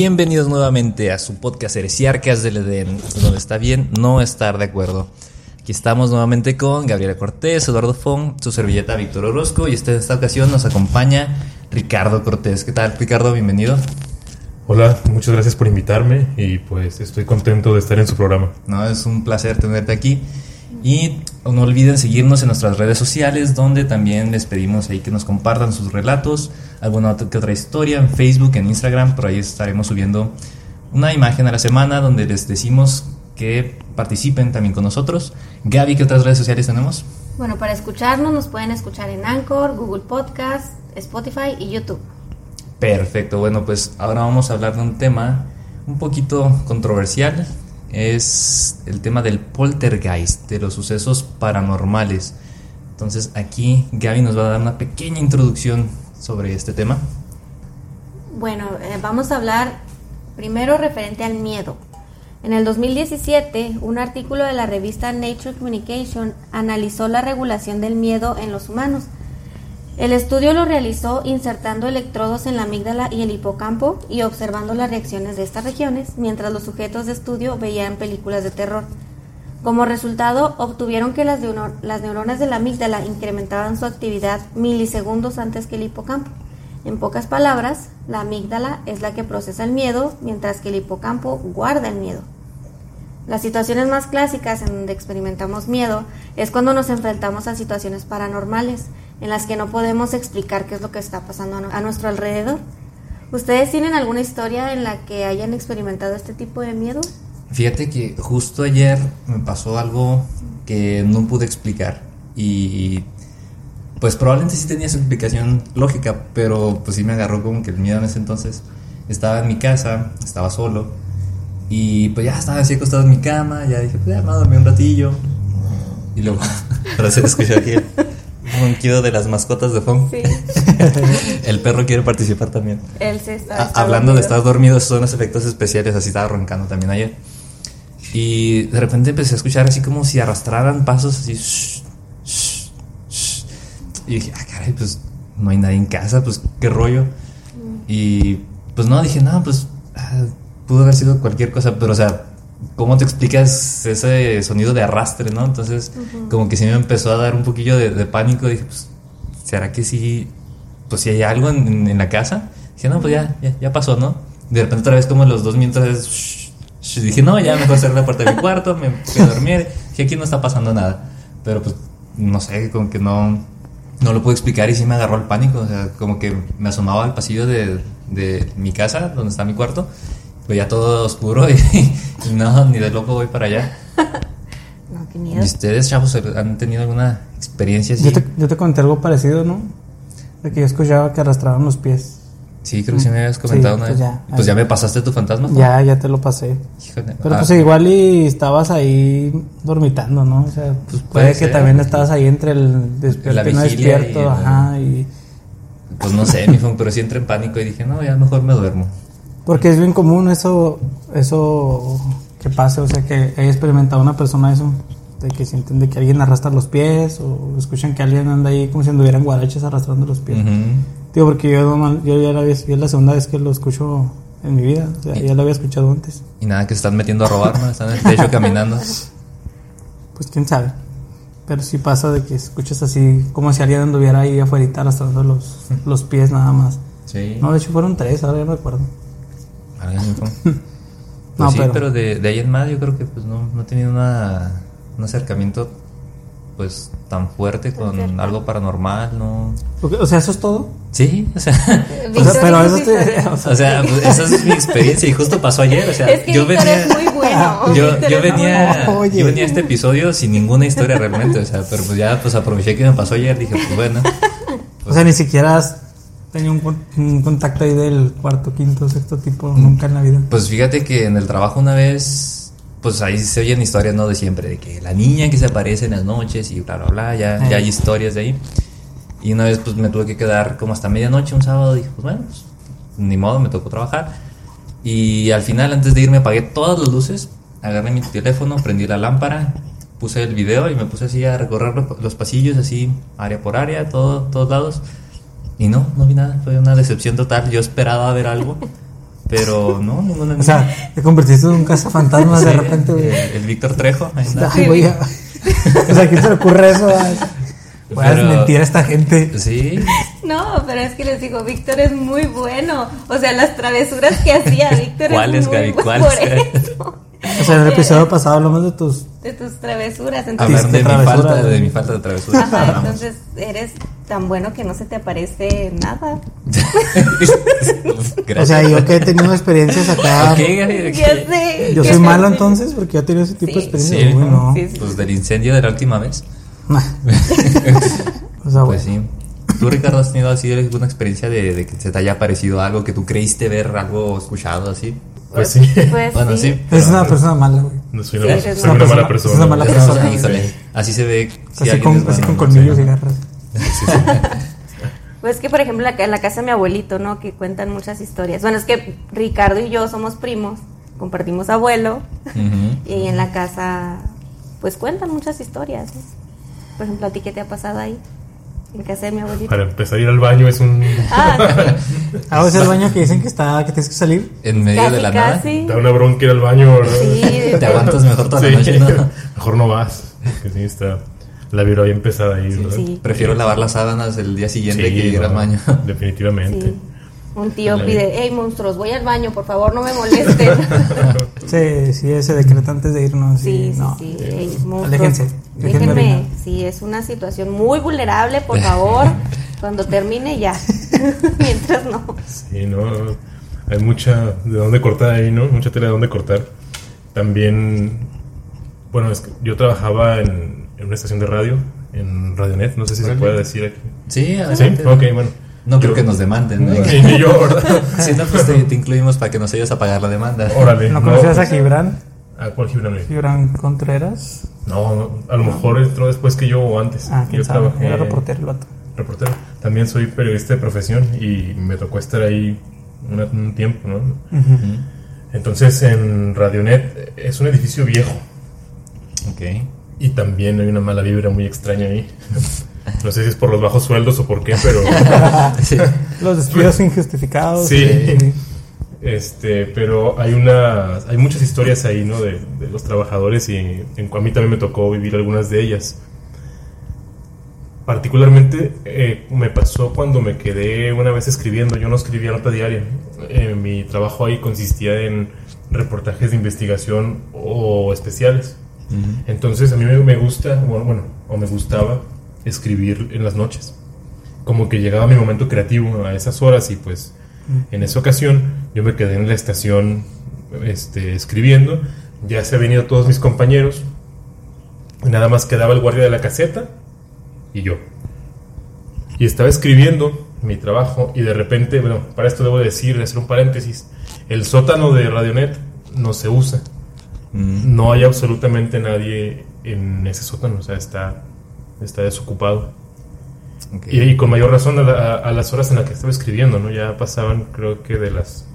Bienvenidos nuevamente a su podcast Heresiarcas del Edén, donde está bien no estar de acuerdo. Aquí estamos nuevamente con Gabriela Cortés, Eduardo Fong, su servilleta Víctor Orozco y este, esta ocasión nos acompaña Ricardo Cortés. ¿Qué tal, Ricardo? Bienvenido. Hola, muchas gracias por invitarme y pues estoy contento de estar en su programa. No, es un placer tenerte aquí. Y no olviden seguirnos en nuestras redes sociales, donde también les pedimos ahí que nos compartan sus relatos, alguna otra, que otra historia, en Facebook, en Instagram, por ahí estaremos subiendo una imagen a la semana donde les decimos que participen también con nosotros. Gaby, ¿qué otras redes sociales tenemos? Bueno, para escucharnos nos pueden escuchar en Anchor, Google Podcast, Spotify y YouTube. Perfecto, bueno, pues ahora vamos a hablar de un tema un poquito controversial, es el tema del poltergeist, de los sucesos paranormales. Entonces aquí Gaby nos va a dar una pequeña introducción sobre este tema. Bueno, eh, vamos a hablar primero referente al miedo. En el 2017, un artículo de la revista Nature Communication analizó la regulación del miedo en los humanos. El estudio lo realizó insertando electrodos en la amígdala y el hipocampo y observando las reacciones de estas regiones mientras los sujetos de estudio veían películas de terror. Como resultado, obtuvieron que las, neuronas de la amígdala incrementaban su actividad milisegundos antes que el hipocampo. En pocas palabras, la amígdala es la que procesa el miedo, mientras que el hipocampo guarda el miedo. Las situaciones más clásicas en donde experimentamos miedo es cuando nos enfrentamos a situaciones paranormales, en las que no podemos explicar qué es lo que está pasando a nuestro alrededor. ¿Ustedes tienen alguna historia en la que hayan experimentado este tipo de miedo? Fíjate que justo ayer me pasó algo que no pude explicar y pues probablemente sí tenía su explicación lógica, pero pues sí me agarró como que el miedo en ese entonces. Estaba en mi casa, estaba solo y pues ya estaba así acostado en mi cama, ya dije, pues ya me dormí un ratillo y luego, hacer escuchar aquí ronquido de las mascotas de Fong. Sí. el perro quiere participar también. Él se está, ah, hablando de estar dormido, son los efectos especiales, así estaba roncando también ayer. Y de repente empecé a escuchar así como si arrastraran pasos así. y dije, ah, caray, pues no hay nadie en casa, pues qué rollo. Mm. Y pues no, dije, no, pues ah, pudo haber sido cualquier cosa, pero o sea, ¿cómo te explicas ese sonido de arrastre, no? Entonces, como que sí me empezó a dar un poquillo de, pánico. Dije, pues, ¿será que sí? Pues si hay algo en, la casa. Dije, no, pues ya, ya, pasó, ¿no? De repente otra vez como los dos minutos dije, no, ya mejor cerrar la puerta de mi cuarto, me fui a dormir. Dije, aquí no está pasando nada. Pero pues, no sé, como que no, no lo puedo explicar y sí me agarró el pánico. O sea, como que me asomaba al pasillo de, de mi casa, donde está mi cuarto pues ya todo oscuro y, no, ni de loco voy para allá. no, qué miedo. ¿Y ustedes, chavos, han tenido alguna experiencia así? Yo te, yo te conté algo parecido, ¿no? De que yo escuchaba que arrastraban los pies. Sí, creo que sí me habías comentado una pues vez. Ya, pues ya me pasaste tu fantasma. Ya, ya te lo pasé. Híjole. Pero pues ah. igual y estabas ahí dormitando, ¿no? O sea, pues puede, que también estabas ahí entre el despierto y no despierto, ajá, y... Pues no sé, mi pero sí entré en pánico y dije, no, ya mejor me duermo. Porque es bien común eso, eso que pase, o sea, que haya experimentado una persona eso, de que sienten de que alguien arrastra los pies o escuchan que alguien anda ahí como si anduvieran guaraches arrastrando los pies. Digo, porque yo, yo ya la, es la segunda vez que lo escucho en mi vida, o sea, ya lo había escuchado antes. Y nada, que se están metiendo a robar, ¿no? Están en el techo caminando. Pues quién sabe. Pero sí pasa de que escuchas así, como si alguien anduviera ahí afuera arrastrando los, los pies nada más. Sí. No, de hecho fueron tres, ahora ya me acuerdo. Pues sí, pero, de, ahí en más yo creo que pues no, no he tenido una, un acercamiento pues tan fuerte con algo paranormal, ¿no? O sea, ¿eso es todo? Sí, o sea, pero eso o sea, pues, esa es mi experiencia y justo pasó ayer, o sea, yo venía muy bueno. yo, yo venía yo venía a este episodio sin ninguna historia realmente, o sea, pero pues ya pues aproveché que me pasó ayer, dije, pues bueno. o sea, ni siquiera tenía un, contacto ahí del cuarto, quinto, sexto tipo, nunca en la vida. Pues fíjate que en el trabajo una vez, pues ahí se oyen historias, ¿no? De siempre, de que la niña que se aparece en las noches y bla, bla, bla, ya, ya hay historias de ahí. Y una vez pues me tuve que quedar como hasta medianoche un sábado, dije, pues bueno, pues, ni modo, me tocó trabajar. Y al final, antes de irme, apagué todas las luces, agarré mi teléfono, prendí la lámpara, puse el video y me puse así a recorrer los pasillos, así, área por área, todo, todos lados. Y no, no vi nada, fue una decepción total. Yo esperaba ver algo Pero no, ninguna O sea, te convertiste en un cazafantasmas de Sí, repente, güey. el, el Víctor Trejo. Ay, güey. O sea, ¿quién se le ocurre eso? Pero- desmentir a esta gente. Sí, No, pero es que les digo, Víctor es muy bueno. O sea, las travesuras que hacía Víctor ¿Cuáles, es muy Gaby? bueno ¿Cuáles, por Gaby? eso. O sea, en el episodio pasado hablamos de tus. De tus travesuras. hablar Entonces, de mi, falta, de mi falta de travesura. ajá, Hablamos. entonces eres tan bueno que no se te aparece nada. O sea, yo que he tenido experiencias acá. Sé. Yo soy sé. malo entonces porque yo he tenido ese tipo de experiencias. Sí, Uy, no. Sí, sí. Pues del incendio de la última vez. o sea, Pues bueno. sí. ¿Tú, Ricardo, has tenido así alguna experiencia de, de que se te haya parecido algo que tú creíste ver, algo escuchado así? Pues sí. Pues Bueno, sí. sí. Es una persona mala, güey. No soy Sí, una, eres soy una una mala persona- persona. es una mala persona. así se ve. si Así con, así colmillos y garras. Pues que, por ejemplo, en la casa de mi abuelito, ¿no? Que cuentan muchas historias. Bueno, es que Ricardo y yo somos primos, compartimos abuelo, y en la casa, pues cuentan muchas historias. ¿no? Por ejemplo, ¿a ti qué te ha pasado ahí? En casa de mi abuelito. Para empezar a ir al baño es un. Ah, Ah, o sea, el baño que dicen que está, que tienes que salir. En medio casi, de la nada. casi. Da una bronca ir al baño, ¿verdad? Sí, Te aguantas mejor toda la noche, ¿no? Mejor no vas. Porque sí, está. La vibra bien pesada ahí, ¿verdad? sí. Prefiero lavar las sábanas el día siguiente Sí, que ir no, al baño. Definitivamente. Sí. Un tío pide, hey monstruos, voy al baño, por favor no me molesten. Sí, sí, ese decreto antes de irnos. Sí, sí, no. sí. Ey, monstruos, Aléjense, déjenme. Sí, es una situación muy vulnerable, por favor. Cuando termine ya. Mientras no. Sí, no. Hay mucha de dónde cortar ahí, ¿no? Mucha tela de dónde cortar. También. Bueno, es que yo trabajaba en, en una estación de radio, en Radionet. No sé si se puede decir aquí. Sí, Sí, adelante. ok, bueno. No creo que nos demanden, ¿no? Ni, ni yo, ¿verdad? Si no, pues te, te incluimos para que nos ayudes a pagar la demanda. Órale. ¿No conocías a Gibran? ¿A cuál Gibran? Gibran Contreras. No, a lo mejor entró después que yo o antes. Ah, quién yo sabe. trabajé- Era reportero el vato. reportero. También soy periodista de profesión y me tocó estar ahí un tiempo, ¿no? Entonces en Radionet es un edificio viejo Ok. y también hay una mala vibra muy extraña ahí. No sé si es por los bajos sueldos o por qué, pero Sí. Los despidos injustificados. Sí. este, pero hay una, hay muchas historias ahí, ¿no? De, de los trabajadores y en, a mí también me tocó vivir algunas de ellas. Particularmente eh, me pasó cuando me quedé una vez escribiendo. Yo no escribía nota diaria. Eh, mi trabajo ahí consistía en reportajes de investigación o especiales. Entonces a mí me, me gusta, bueno, bueno, o me gustaba escribir en las noches. Como que llegaba mi momento creativo a esas horas y pues en esa ocasión yo me quedé en la estación este, escribiendo. Ya se habían ido todos mis compañeros. Y nada más quedaba el guardia de la caseta y yo. Y estaba escribiendo mi trabajo y de repente, bueno, para esto debo decir, hacer un paréntesis, el sótano de Radionet no se usa Mm. no hay absolutamente nadie en ese sótano, o sea, está, está desocupado. Y, y con mayor razón a, la- a las horas en las que estaba escribiendo, ¿no? Ya pasaban, creo que de las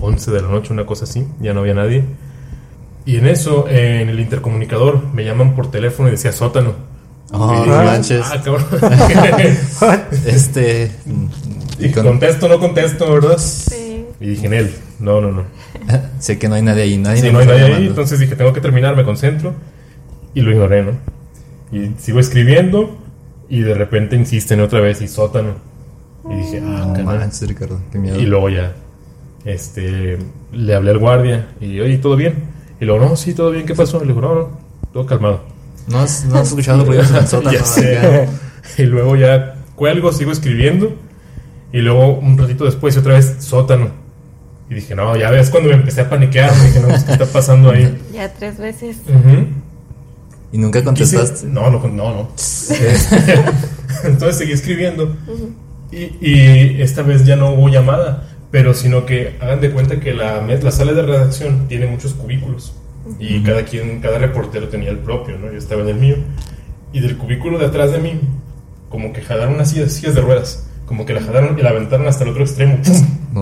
11 de la noche, una cosa así, ya no había nadie. Y en eso, eh, en el intercomunicador, me llaman por teléfono y decía sótano. Oh, Y no dije, manches. Ah, cabrón. Este. y con- contesto, no contesto, ¿verdad? Sí. Y dije en él, no, no, no. sé que no hay nadie ahí. Nadie Sí, me no hay nadie ahí, entonces dije, tengo que terminar, me concentro. Y lo ignoré, ¿no? Y sigo escribiendo y de repente insisten otra vez y sótano. Y dije, ah, No manches, Ricardo. Qué miedo. Y luego ya, este, le hablé al guardia y, oye, ¿todo bien? Y luego, no, sí, todo bien, ¿qué pasó? Le digo, no, no, todo calmado. ¿No has, no has escuchado ruidos en el sótano? Ya sé. Y luego ya cuelgo, sigo escribiendo. Y luego un ratito después y otra vez sótano. Y dije, no, ya ves cuando me empecé a paniquear. Dije, no, ¿qué está pasando ahí? Ya tres veces. Ujú. ¿Y nunca Quise- contestaste? No, no, no, no. Este, Entonces seguí escribiendo. Y, y esta vez ya no hubo llamada, pero sino que hagan de cuenta que la, la sala de redacción tiene muchos cubículos. Y cada quien, cada reportero tenía el propio, ¿no? Yo estaba en el mío. Y del cubículo de atrás de mí, como que jalaron unas sillas, sillas de ruedas. Como que la jalaron y la aventaron hasta el otro extremo.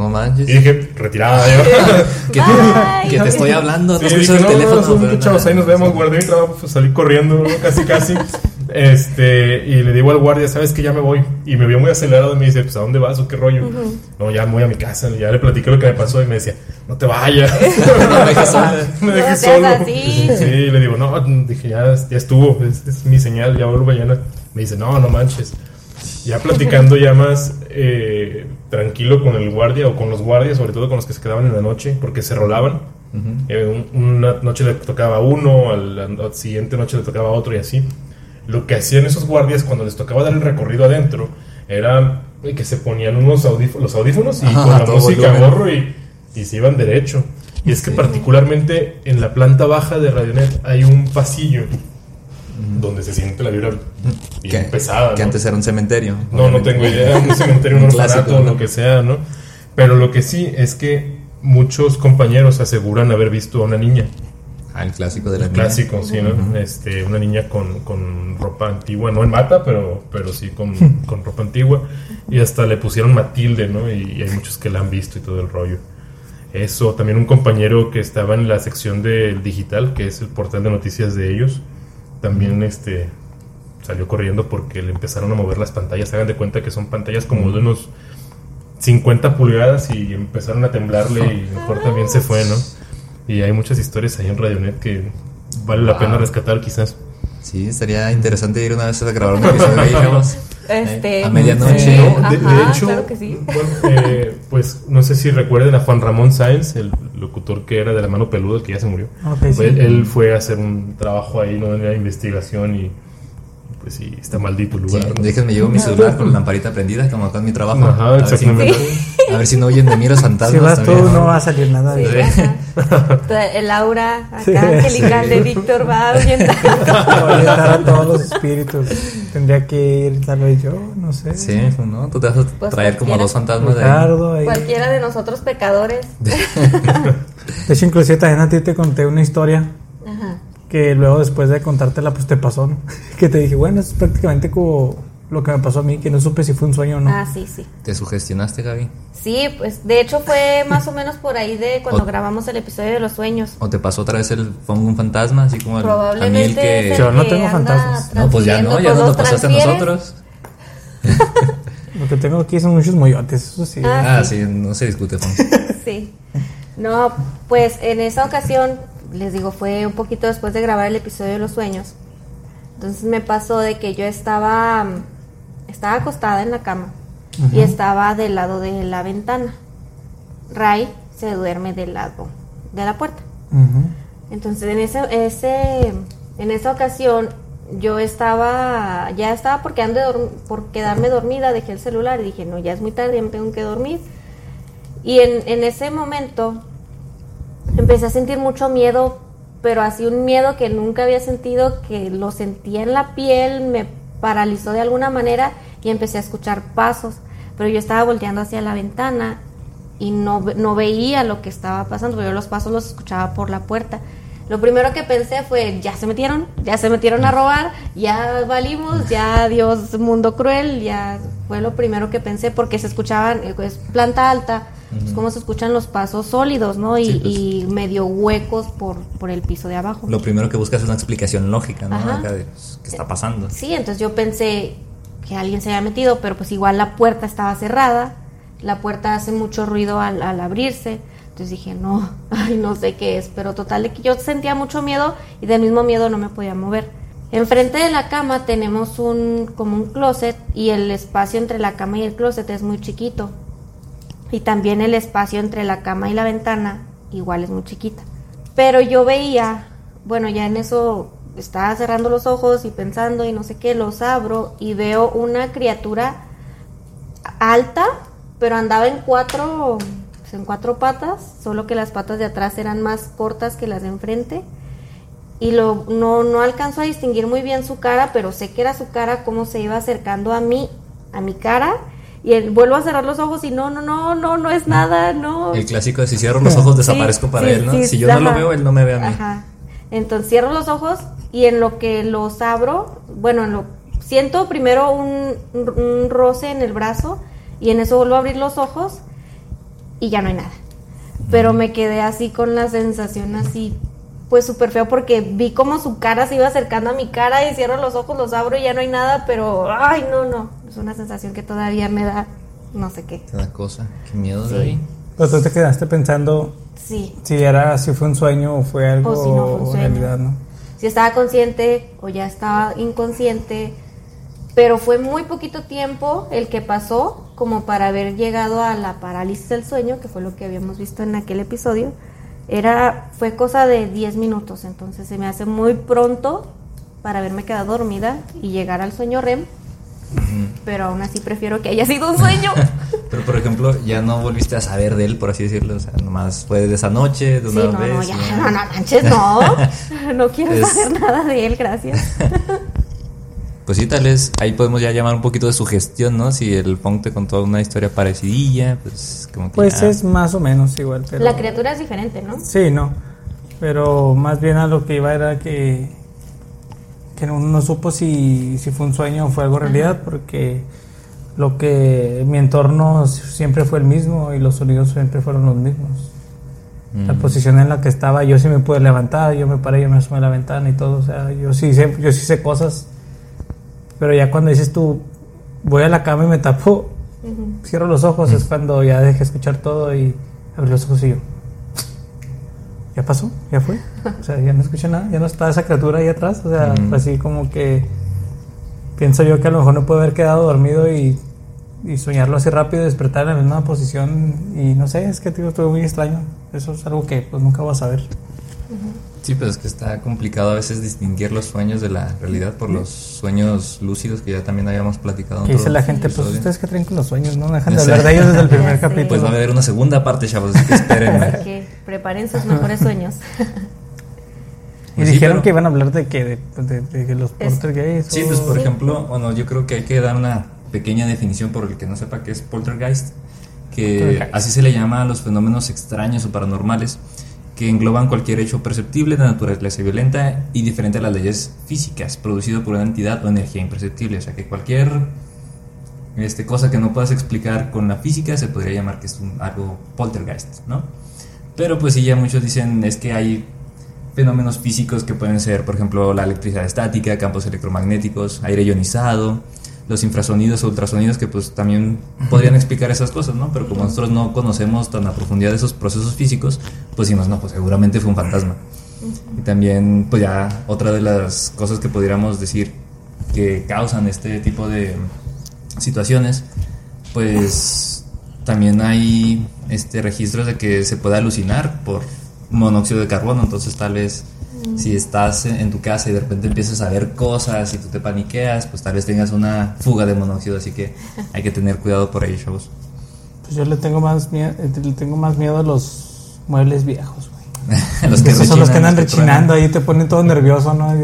No manches. Y dije, retirada. yo. Que te, que te estoy hablando, no Sí, escuchas dije, el no, teléfono. no, no, chavos, ahí nos vemos, guardé mi trabajo, pues, salí corriendo, ¿no? casi, casi. Este, y le digo al guardia, ¿sabes que ya me voy? Y me vio muy acelerado y me dice, pues ¿a dónde vas o qué rollo? No, ya me voy a mi casa. Ya le platiqué lo que me pasó y me decía, no te vayas. No me dejes sola. me dejes solo. así. Sí, le digo, no, dije, ya, ya estuvo, es, es mi señal, ya vuelvo mañana. Me dice, no, no manches. Ya platicando ya más eh, tranquilo con el guardia o con los guardias, sobre todo con los que se quedaban en la noche, porque se rolaban. Eh, un- una noche le tocaba uno, a la, la siguiente noche le tocaba otro y así. Lo que hacían esos guardias cuando les tocaba dar el recorrido adentro era que se ponían unos audífonos, los audífonos y Ajá, con la música gorro y, y se iban derecho. Y es que Sí. particularmente en la planta baja de Radionet hay un pasillo donde se siente la vibra bien pesada. que ¿no? antes era un cementerio. No, no tengo idea, un cementerio, un Un orfanato, clásico, ¿no? lo que sea, ¿no? Pero lo que sí es que muchos compañeros aseguran haber visto a una niña, Ah, el clásico de la niña. clásico, sí, ¿no? Este, una niña con, con ropa antigua, no en mata, pero, pero sí con, con ropa antigua, y hasta le pusieron Matilde, ¿no? Y, y hay muchos que la han visto y todo el rollo. Eso, también un compañero que estaba en la sección del digital, que es el portal de noticias de ellos, también este salió corriendo porque le empezaron a mover las pantallas. Hagan de cuenta que son pantallas como de unos 50 pulgadas y empezaron a temblarle y mejor también se fue, ¿no? Y hay muchas historias ahí en Radionet que vale la Wow. pena rescatar quizás. Sí, estaría interesante ir una vez a grabar un episodio ahí. Este, Eh, a medianoche. No, de, de Ajá, hecho, claro que sí. bueno, eh, pues no sé si recuerden a Juan Ramón Sáenz, el locutor que era de la mano peluda, que ya se murió. Ok, Pues, sí. él, fue a hacer un trabajo ahí, ¿no? La investigación y pues sí, está maldito el Sí, lugar. ¿no? déjenme llevo mi celular con la lamparita prendida, como acá en mi trabajo. Ajá, a, ver si, exactamente. a ver si no oyen de mí los fantasmas. Si vas tú, no va a salir nada Sí, de El aura acá Sí. angelical de Víctor va ahuyentando. Orientar a todos los espíritus. Tendría que ir tal vez yo, no sé. Sí, ¿no? Tú te vas a Pues traer como dos fantasmas de ahí. Cualquiera de nosotros pecadores. De hecho, inclusive también a ti te conté una historia Ajá. que luego después de contártela, pues te pasó, ¿no? Que te dije, bueno, es prácticamente como lo que me pasó a mí, que no supe si fue un sueño o no. Ah, sí, sí. ¿Te sugestionaste, Gaby? Sí, pues de hecho fue más o menos por ahí de cuando O- grabamos el episodio de los sueños. ¿O te pasó otra vez el pongo un fantasma? Así como el, a mí el Probablemente que... es Yo no que tengo fantasmas. No, pues ya no, ya no nos pasaste a nosotros. Lo que tengo aquí son muchos moyotes, eso sí. Ah, Ah, sí, no se discute, Juan. Sí. No, pues en esa ocasión, les digo, fue un poquito después de grabar el episodio de los sueños. Entonces me pasó de que yo estaba, estaba acostada en la cama y estaba del lado de la ventana. Ray se duerme del lado de la puerta. Entonces en ese, ese, en esa ocasión yo estaba, ya estaba por, quedarme por quedarme dormida, dejé el celular y dije, no, ya es muy tarde, ya me tengo que dormir. Y en, en ese momento empecé a sentir mucho miedo, pero así un miedo que nunca había sentido, que lo sentía en la piel, me paralizó de alguna manera y empecé a escuchar pasos, pero yo estaba volteando hacia la ventana y no, no veía lo que estaba pasando, pero yo los pasos los escuchaba por la puerta. Lo primero que pensé fue, ya se metieron, ya se metieron a robar, ya valimos, ya Dios, mundo cruel, ya fue lo primero que pensé porque se escuchaban, eh, es planta alta, es como se escuchan los pasos sólidos, ¿no? Y, Sí, pues. y medio huecos por, por el piso de abajo. Lo primero que buscas es una explicación lógica, ¿no? Acá de, pues, ¿Qué está pasando? Sí, entonces yo pensé que alguien se había metido, pero pues igual la puerta estaba cerrada, la puerta hace mucho ruido al, al abrirse, entonces dije, no, ay, no sé qué es, pero total de que yo sentía mucho miedo y del mismo miedo no me podía mover. Enfrente de la cama tenemos un como un closet y el espacio entre la cama y el closet es muy chiquito. Y también el espacio entre la cama y la ventana igual es muy chiquita. Pero yo veía, bueno, ya en eso estaba cerrando los ojos y pensando y no sé qué, los abro y veo una criatura alta, pero andaba en cuatro, pues, en cuatro patas, solo que las patas de atrás eran más cortas que las de enfrente. Y lo, no, no alcanzo a distinguir muy bien su cara, pero sé que era su cara, cómo se iba acercando a mí, a mi cara. Y él, vuelvo a cerrar los ojos y no, no, no, no, no es nada, no. El clásico de si cierro los ojos desaparezco Sí, para sí, él, ¿no? sí, si yo no lo veo, él no me ve a mí. Ajá. Entonces cierro los ojos y en lo que los abro, bueno, en lo, siento primero un, un- un roce en el brazo y en eso vuelvo a abrir los ojos y ya no hay nada. Pero me quedé así con la sensación así pues súper feo porque vi como su cara se iba acercando a mi cara y cierro los ojos, los abro y ya no hay nada, pero ay, no, no, es una sensación que todavía me da no sé qué. Cada cosa, qué miedo Sí. de ahí. Pero tú te quedaste pensando Sí, si era, si fue un sueño o fue algo O si no fue un sueño. realidad, ¿no? Si estaba consciente o ya estaba inconsciente, pero fue muy poquito tiempo el que pasó como para haber llegado a la parálisis del sueño, que fue lo que habíamos visto en aquel episodio. Era fue cosa de 10 minutos, entonces se me hace muy pronto para haberme quedado dormida y llegar al sueño REM. Pero aún así prefiero que haya sido un sueño. Pero por ejemplo, ya no volviste a saber de él, por así decirlo. O sea, nomás fue de esa noche, de Sí, una no, vez. no, ya, ya. no, no manches, no. No quiero Es- saber nada de él, gracias. Pues sí, tal vez ahí podemos ya llamar un poquito de sugestión, ¿no? Si el Fong te contó una historia parecidilla, pues como que Pues ya- es más o menos igual, pero... La criatura es diferente, ¿no? Sí, no. Pero más bien a lo que iba era que, que uno no supo si, si fue un sueño o fue algo realidad, porque lo que mi entorno siempre fue el mismo y los sonidos siempre fueron los mismos. La Mm. posición en la que estaba, yo sí me pude levantar, yo me paré, yo me asomé a la ventana y todo, o sea, yo sí sé, yo sí sé cosas. Pero ya cuando dices tú, voy a la cama y me tapo, cierro los ojos, es cuando ya dejé escuchar todo y abrí los ojos y yo. ¿Ya pasó? ¿Ya fue? O sea, ya no escuché nada, ya no está esa criatura ahí atrás. O sea, Mm. así como que pienso yo que a lo mejor no puedo haber quedado dormido y, y soñarlo así rápido, despertar en la misma posición y no sé, es que tío, estuvo muy extraño. Eso es algo que pues nunca vas a ver. Sí, pero es que está complicado a veces distinguir los sueños de la realidad por los sueños lúcidos que ya también habíamos platicado. Que dice la gente, pues episodio. ustedes que traen con los sueños, no dejan de hablar de ellos desde el primer capítulo. Pues va a haber una segunda parte, chavos, así que esperen. Así que preparen sus mejores sueños. y Pues sí, dijeron pero- que iban a hablar de que de, de- de que los poltergeists. Sí, pues por Sí. ejemplo, bueno, yo creo que hay que dar una pequeña definición por el que no sepa qué es poltergeist, que Poltergeist. así se le llama a los fenómenos extraños o paranormales que engloban cualquier hecho perceptible de naturaleza violenta y diferente a las leyes físicas, producido por una entidad o energía imperceptible, o sea que cualquier este, cosa que no puedas explicar con la física se podría llamar que es un- algo poltergeist, ¿no? Pero pues sí, ya muchos dicen es que hay fenómenos físicos que pueden ser, por ejemplo, la electricidad estática, campos electromagnéticos, aire ionizado, los infrasonidos o ultrasonidos que pues también podrían explicar esas cosas, ¿no? Pero como nosotros no conocemos tan a profundidad esos procesos físicos, pues decimos, no, pues seguramente fue un fantasma. Y también, pues ya otra de las cosas que pudiéramos decir que causan este tipo de situaciones, pues también hay este registros de que se puede alucinar por monóxido de carbono, entonces tal vez si estás en tu casa y de repente empiezas a ver cosas y tú te paniqueas, pues tal vez tengas una fuga de monóxido, así que hay que tener cuidado por ahí, chavos. Pues yo le tengo más miedo, le tengo más miedo a los muebles viejos, güey. los que Esos son los que andan los que truenan. rechinando ahí, te ponen todo nervioso, ¿no?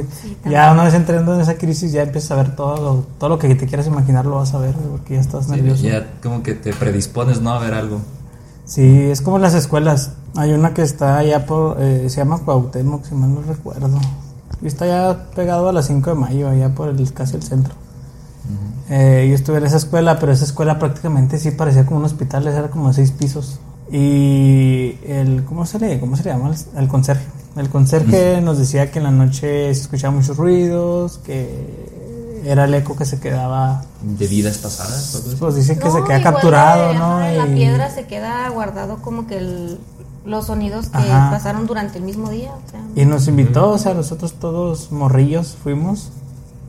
Ya una vez entrando en esa crisis ya empiezas a ver todo lo, todo lo que te quieras imaginar lo vas a ver, porque ya estás Sí, nervioso. ya como que te predispones, ¿no? A ver algo. Sí, es como las escuelas. Hay una que está allá por, eh, se llama Cuauhtémoc, si mal no recuerdo. Y está ya pegado a las 5 de mayo, allá por el, casi el centro. Eh, yo estuve en esa escuela, pero esa escuela prácticamente sí parecía como un hospital, era como seis pisos. Y el, ¿cómo se le, cómo se le llama? El conserje. El conserje nos decía que en la noche se escuchaban muchos ruidos, que era el eco que se quedaba, De vidas pasadas, pues dicen que se No, queda igual capturado, de- ¿no? ajá, en la Y- piedra se queda guardado como que el- los sonidos que Ajá. pasaron durante el mismo día. o sea, Y nos invitó, o sea, nosotros todos morrillos fuimos.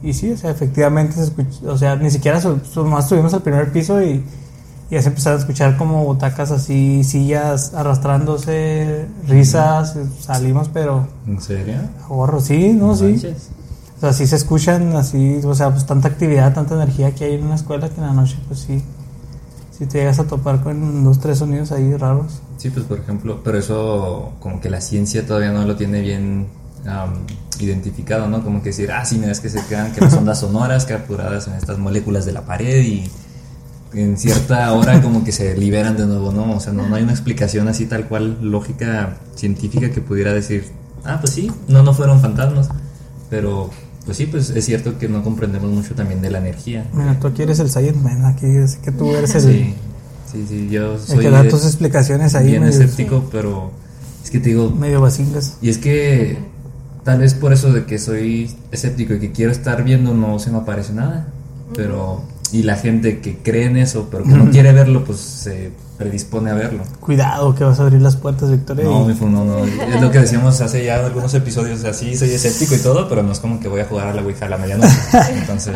Y sí, o sea, efectivamente se escuchó, o sea, ni siquiera su, su- más subimos al primer piso y, y ya se empezaron a escuchar como butacas así, sillas arrastrándose, risas, salimos, pero ¿En serio? ahorro, sí, no, sí. manches. Sea, sí se escuchan así, o sea, pues tanta actividad, tanta energía que hay en una escuela que en la noche, pues sí, sí te llegas a topar con dos, tres sonidos ahí raros. Sí, pues por ejemplo, pero eso como que la ciencia todavía no lo tiene bien am, identificado, ¿no? Como que decir, ah, sí, mira, es que se quedan que las ondas sonoras capturadas en estas moléculas de la pared y en cierta hora como que se liberan de nuevo, ¿no? O sea, no, no hay una explicación así tal cual lógica científica que pudiera decir, ah, pues sí, no, no fueron fantasmas, pero pues sí, pues es cierto que no comprendemos mucho también de la energía. Mira, tú aquí eres el Science Man, aquí es que tú eres el... Sí, sí, sí, yo Hay soy que dar de- tus explicaciones ahí. bien medio- escéptico, pero Es que te digo, Medio vacingas. y es que tal vez por eso de que soy escéptico y que quiero estar viendo no se me aparece nada. Pero, y la gente que cree en eso, pero que no quiere verlo, pues se predispone a verlo. Cuidado que vas a abrir las puertas, Victoria. No, y- mi fu- no, no. Es lo que decíamos hace ya algunos episodios. Así soy escéptico y todo, pero no es como que voy a jugar a la Ouija a la medianoche. Entonces,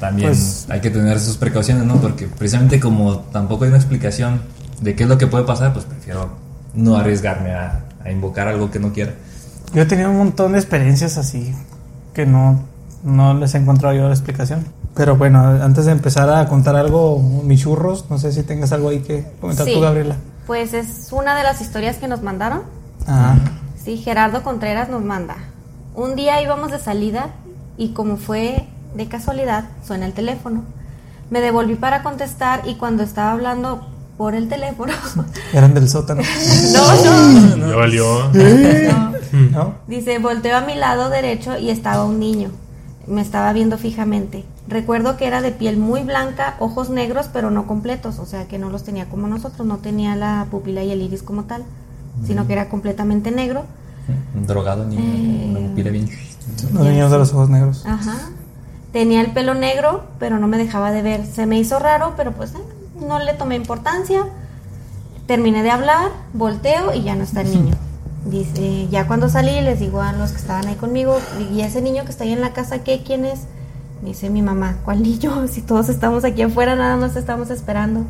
también Pues- hay que tener sus precauciones, ¿no? Porque precisamente como tampoco hay una explicación de qué es lo que puede pasar, pues prefiero no arriesgarme a, a invocar algo que no quiera. Yo he tenido un montón de experiencias así que no, no les he encontrado yo la explicación. Pero bueno, antes de empezar a contar algo, mis churros, no sé si tengas algo ahí que comentar Sí. tú, Gabriela. Pues es una de las historias que nos mandaron. Ah, Sí, Gerardo Contreras nos manda. Un día íbamos de salida y como fue de casualidad, suena el teléfono. Me devolví para contestar y cuando estaba hablando por el teléfono, eran del sótano. no, no, Ya valió. no. ¿No? Dice, volteo a mi lado derecho y estaba un niño. Me estaba viendo fijamente. Recuerdo que era de piel muy blanca, ojos negros, pero no completos, o sea que no los tenía como nosotros, no tenía la pupila y el iris como tal, sino que era completamente negro. Un drogado, niño, Eh. una pupila bien. Los niños de los ojos negros. Ajá. Tenía el pelo negro, pero no me dejaba de ver. Se me hizo raro, pero pues eh, no le tomé importancia. Terminé de hablar, volteo y ya no está el niño. Dice, ya cuando salí les digo a los que estaban ahí conmigo, ¿y ese niño que está ahí en la casa qué? ¿Quién es? Dice mi mamá, ¿cuál niño? Si todos estamos aquí afuera, nada más estamos esperando.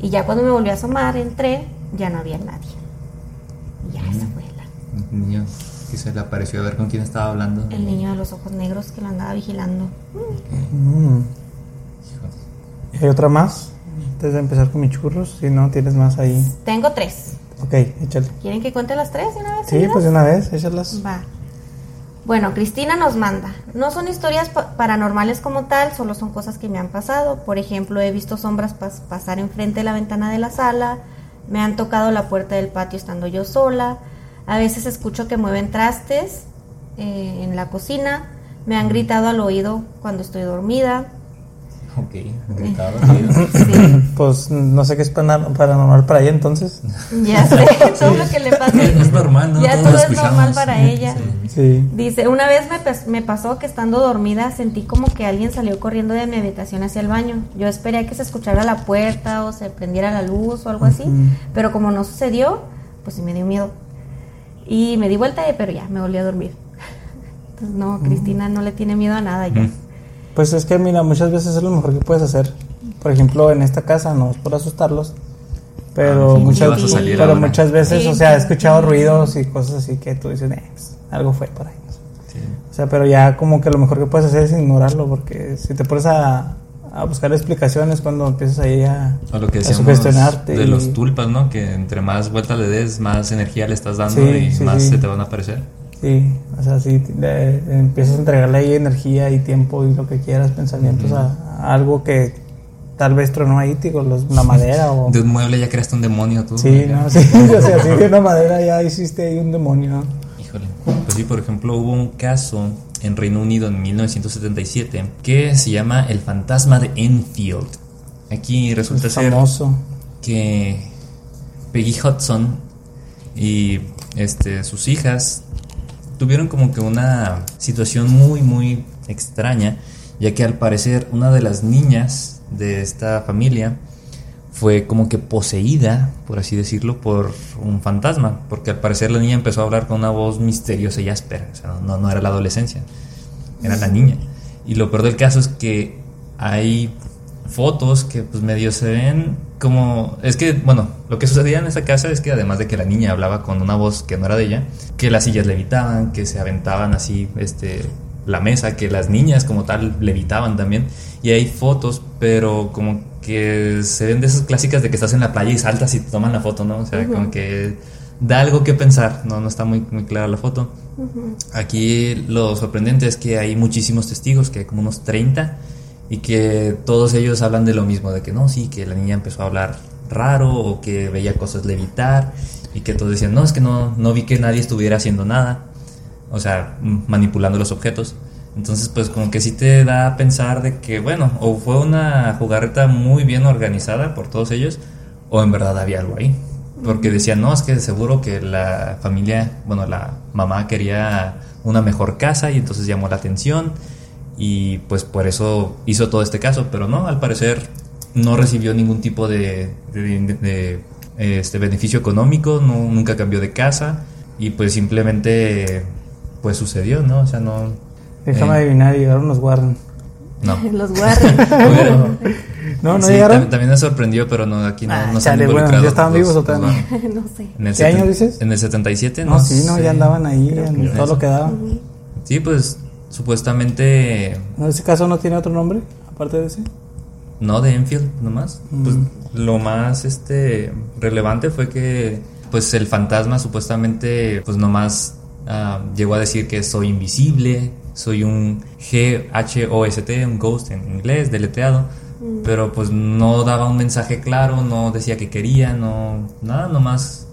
Y ya cuando me volví a asomar, entré, ya no había nadie. Y ya esa fue la, Un niño que se le apareció a ver con quién estaba hablando. el niño de los ojos negros que lo andaba vigilando. Mm. Hijo. ¿Y hay otra más? Antes de empezar con mis churros, si no tienes más ahí. Tengo tres. Ok, échale. ¿Quieren que cuente las tres de una vez? Sí, seguidas? pues de una vez, échalas. Va. Bueno, Cristina nos manda. No son historias pa- paranormales como tal, solo son cosas que me han pasado. Por ejemplo, he visto sombras pas- pasar enfrente de la ventana de la sala. Me han tocado la puerta del patio estando yo sola. A veces escucho que mueven trastes eh, en la cocina. Me han gritado al oído cuando estoy dormida. Ok, ruido. Sí, Pues no sé qué es paranormal para ella entonces. ya sé todo lo que le pasa. Es normal, ¿no? Ya todo es normal para ella. Sí. Sí. Dice, una vez me, me pasó que estando dormida sentí como que alguien salió corriendo de mi habitación hacia el baño. Yo esperé a que se escuchara la puerta o se prendiera la luz o algo así, pero como no sucedió, pues sí me dio miedo. Y me di vuelta, y- pero ya, me volví a dormir. Entonces, no, Cristina no le tiene miedo a nada ya. Pues es que mira, muchas veces es lo mejor que puedes hacer. Por ejemplo, en esta casa, no es por asustarlos, pero Ah, sí, muchas, pero muchas veces, Sí. o sea, he escuchado ruidos y cosas así que tú dices, "Eh, pues, algo fue por ahí. no sé". Sí. O sea, pero ya como que lo mejor que puedes hacer es ignorarlo, porque si te pones a, a buscar explicaciones cuando empiezas ahí a, O lo que a sugestionarte. de y- los tulpas, ¿no? Que entre más vueltas le des, más energía le estás dando Sí, y sí, más sí. se te van a aparecer. Sí, o sea, si le- empiezas a entregarle ahí energía y tiempo y lo que quieras, pensamientos a, a algo que tal vez tronó ahí, digo, los- la madera o... De un mueble ya creaste un demonio tú. Sí, ¿no? no, sí, o sea, sí, de una madera ya hiciste ahí un demonio. Híjole. Pues sí, por ejemplo, hubo un caso en Reino Unido en 1977 que se llama El fantasma de Enfield. Aquí resulta Es ser famoso. que Peggy Hudson y este, sus hijas tuvieron como que una situación muy, muy extraña, ya que al parecer una de las niñas de esta familia fue como que poseída, por así decirlo, por un fantasma, porque al parecer la niña empezó a hablar con una voz misteriosa y áspera, o sea, no, no era la adolescencia, era la niña. Y lo peor del caso es que hay fotos que pues medio se ven como es que bueno lo que sucedía en esa casa es que además de que la niña hablaba con una voz que no era de ella que las sillas levitaban que se aventaban así este la mesa que las niñas como tal levitaban también y hay fotos pero como que se ven de esas clásicas de que estás en la playa y saltas y te toman la foto no o sea como que da algo que pensar no no está muy muy clara la foto. Aquí lo sorprendente es que hay muchísimos testigos, que hay como unos 30, y que todos ellos hablan de lo mismo, de que no, sí, que la niña empezó a hablar raro o que veía cosas levitar, y que todos decían, no, es que no, no vi que nadie estuviera haciendo nada, o sea, manipulando los objetos. Entonces, pues como que sí te da a pensar de que, bueno, o fue una jugarreta muy bien organizada por todos ellos, o en verdad había algo ahí. Porque decían, no, es que seguro que la familia, bueno, la mamá quería una mejor casa y entonces llamó la atención y pues por eso hizo todo este caso, pero no, al parecer no recibió ningún tipo de, de- de, este beneficio económico, no, nunca cambió de casa y pues simplemente pues sucedió, ¿no? O sea, no... Déjame eh, adivinar, llegaron los Warren. no. Los Warren. Hubiera- No, no Sí, llegaron. tam- también me sorprendió, pero no, aquí no, Ah, no se han chale, bueno, involucrado ¿ya estaban vivos o todavía no? No sé. En el ¿Qué año dices? En el 77, No, sí, no, sé. ya andaban ahí en todo lo que daba. Sí, pues supuestamente ¿No, ¿Ese caso no tiene otro nombre? Aparte de ese. no de Enfield nomás. Mm. Pues lo más este relevante fue que pues el fantasma supuestamente pues nomás ah, llegó a decir que soy invisible, soy un G-H-O-S-T, un ghost en inglés, deletreado. Pero pues no daba un mensaje claro, no decía que quería, no, nada, nomás,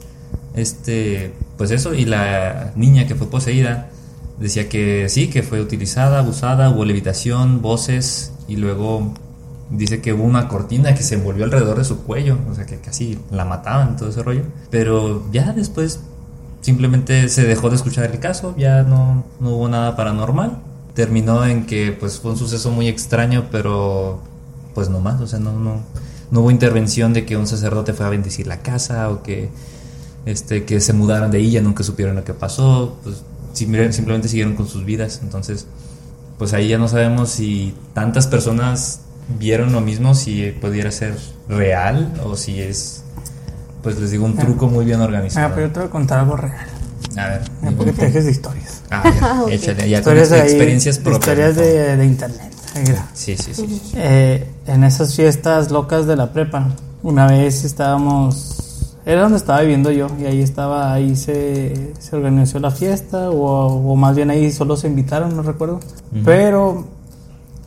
este, pues eso, y la niña que fue poseída decía que sí, que fue utilizada, abusada, hubo levitación, voces, y luego dice que hubo una cortina que se envolvió alrededor de su cuello, o sea que casi la mataban, todo ese rollo. Pero ya después simplemente se dejó de escuchar el caso, ya no, no hubo nada paranormal. Terminó en que pues fue un suceso muy extraño, pero pues no más, o sea, no, no, hubo intervención de que un sacerdote fue a bendecir la casa o que este que se mudaran de ya nunca supieron lo que pasó, pues simplemente siguieron con sus vidas, entonces pues ahí ya no sabemos si tantas personas vieron lo mismo, si pudiera ser real o si es, pues les digo, un truco muy bien Ah, organizado. pero yo te voy a contar algo real. A ver, Ah, porque te dejes de historias. ah, ya, Ok. échale, ya con historias de ahí, experiencias propias. Historias ¿no? de, de internet. Sí, sí, sí. sí. Eh, en esas fiestas locas de la prepa, una vez estábamos, era donde estaba viviendo yo, y ahí estaba, ahí se, se organizó la fiesta, o, o más bien ahí solo se invitaron, no recuerdo. Pero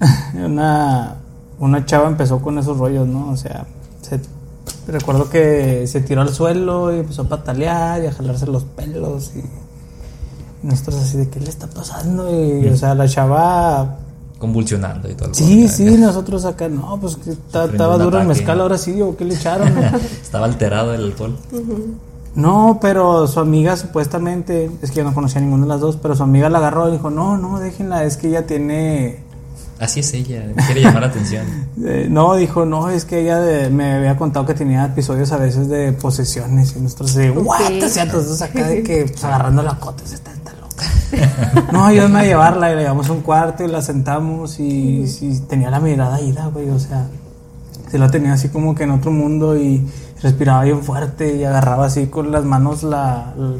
una, una chava empezó con esos rollos, ¿no? O sea, se- recuerdo que se tiró al suelo y empezó a patalear y a jalarse los pelos y nosotros así de qué le está pasando y o sea la chava Convulsionando y todo. el Sí, sí, ya. nosotros acá, no, pues que estaba duro el mezcal, ahora sí, o qué le echaron. Estaba alterado el alcohol. no, pero su amiga supuestamente, es que yo no conocía a ninguna de las dos, pero su amiga la agarró y dijo, no, no, déjenla, es que ella tiene... Así es ella, quiere llamar la atención. eh, no, dijo, no, es que ella de- me había contado que tenía episodios a veces de posesiones y nosotros de, what, o sea, todos acá de que, pues, agarrando la cota, se está, está loca. no, ayúdame a llevarla y la llevamos a un cuarto y la sentamos y, y tenía la mirada ida, güey, o sea, se la tenía así como que en otro mundo y respiraba bien fuerte y agarraba así con las manos la, la,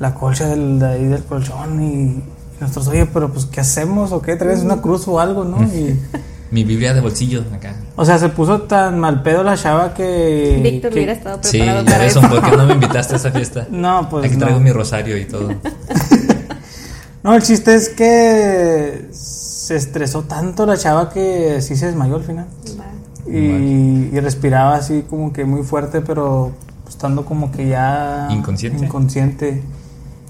la colcha del, de ahí del colchón y, y nosotros, oye, pero pues, ¿qué hacemos? ¿O qué? ¿Traes una cruz o algo, no? Y, Mi Biblia de bolsillo acá. o sea, se puso tan mal pedo la chava que... Víctor que- hubiera estado Sí, preparado ya para eso. ¿por qué no me invitaste a esa fiesta? No, pues Aquí no. traigo mi rosario y todo. No, el chiste es que se estresó tanto la chava que sí se desmayó al final. Y, y respiraba así como que muy fuerte, pero estando como que ya Inconsciente. inconsciente.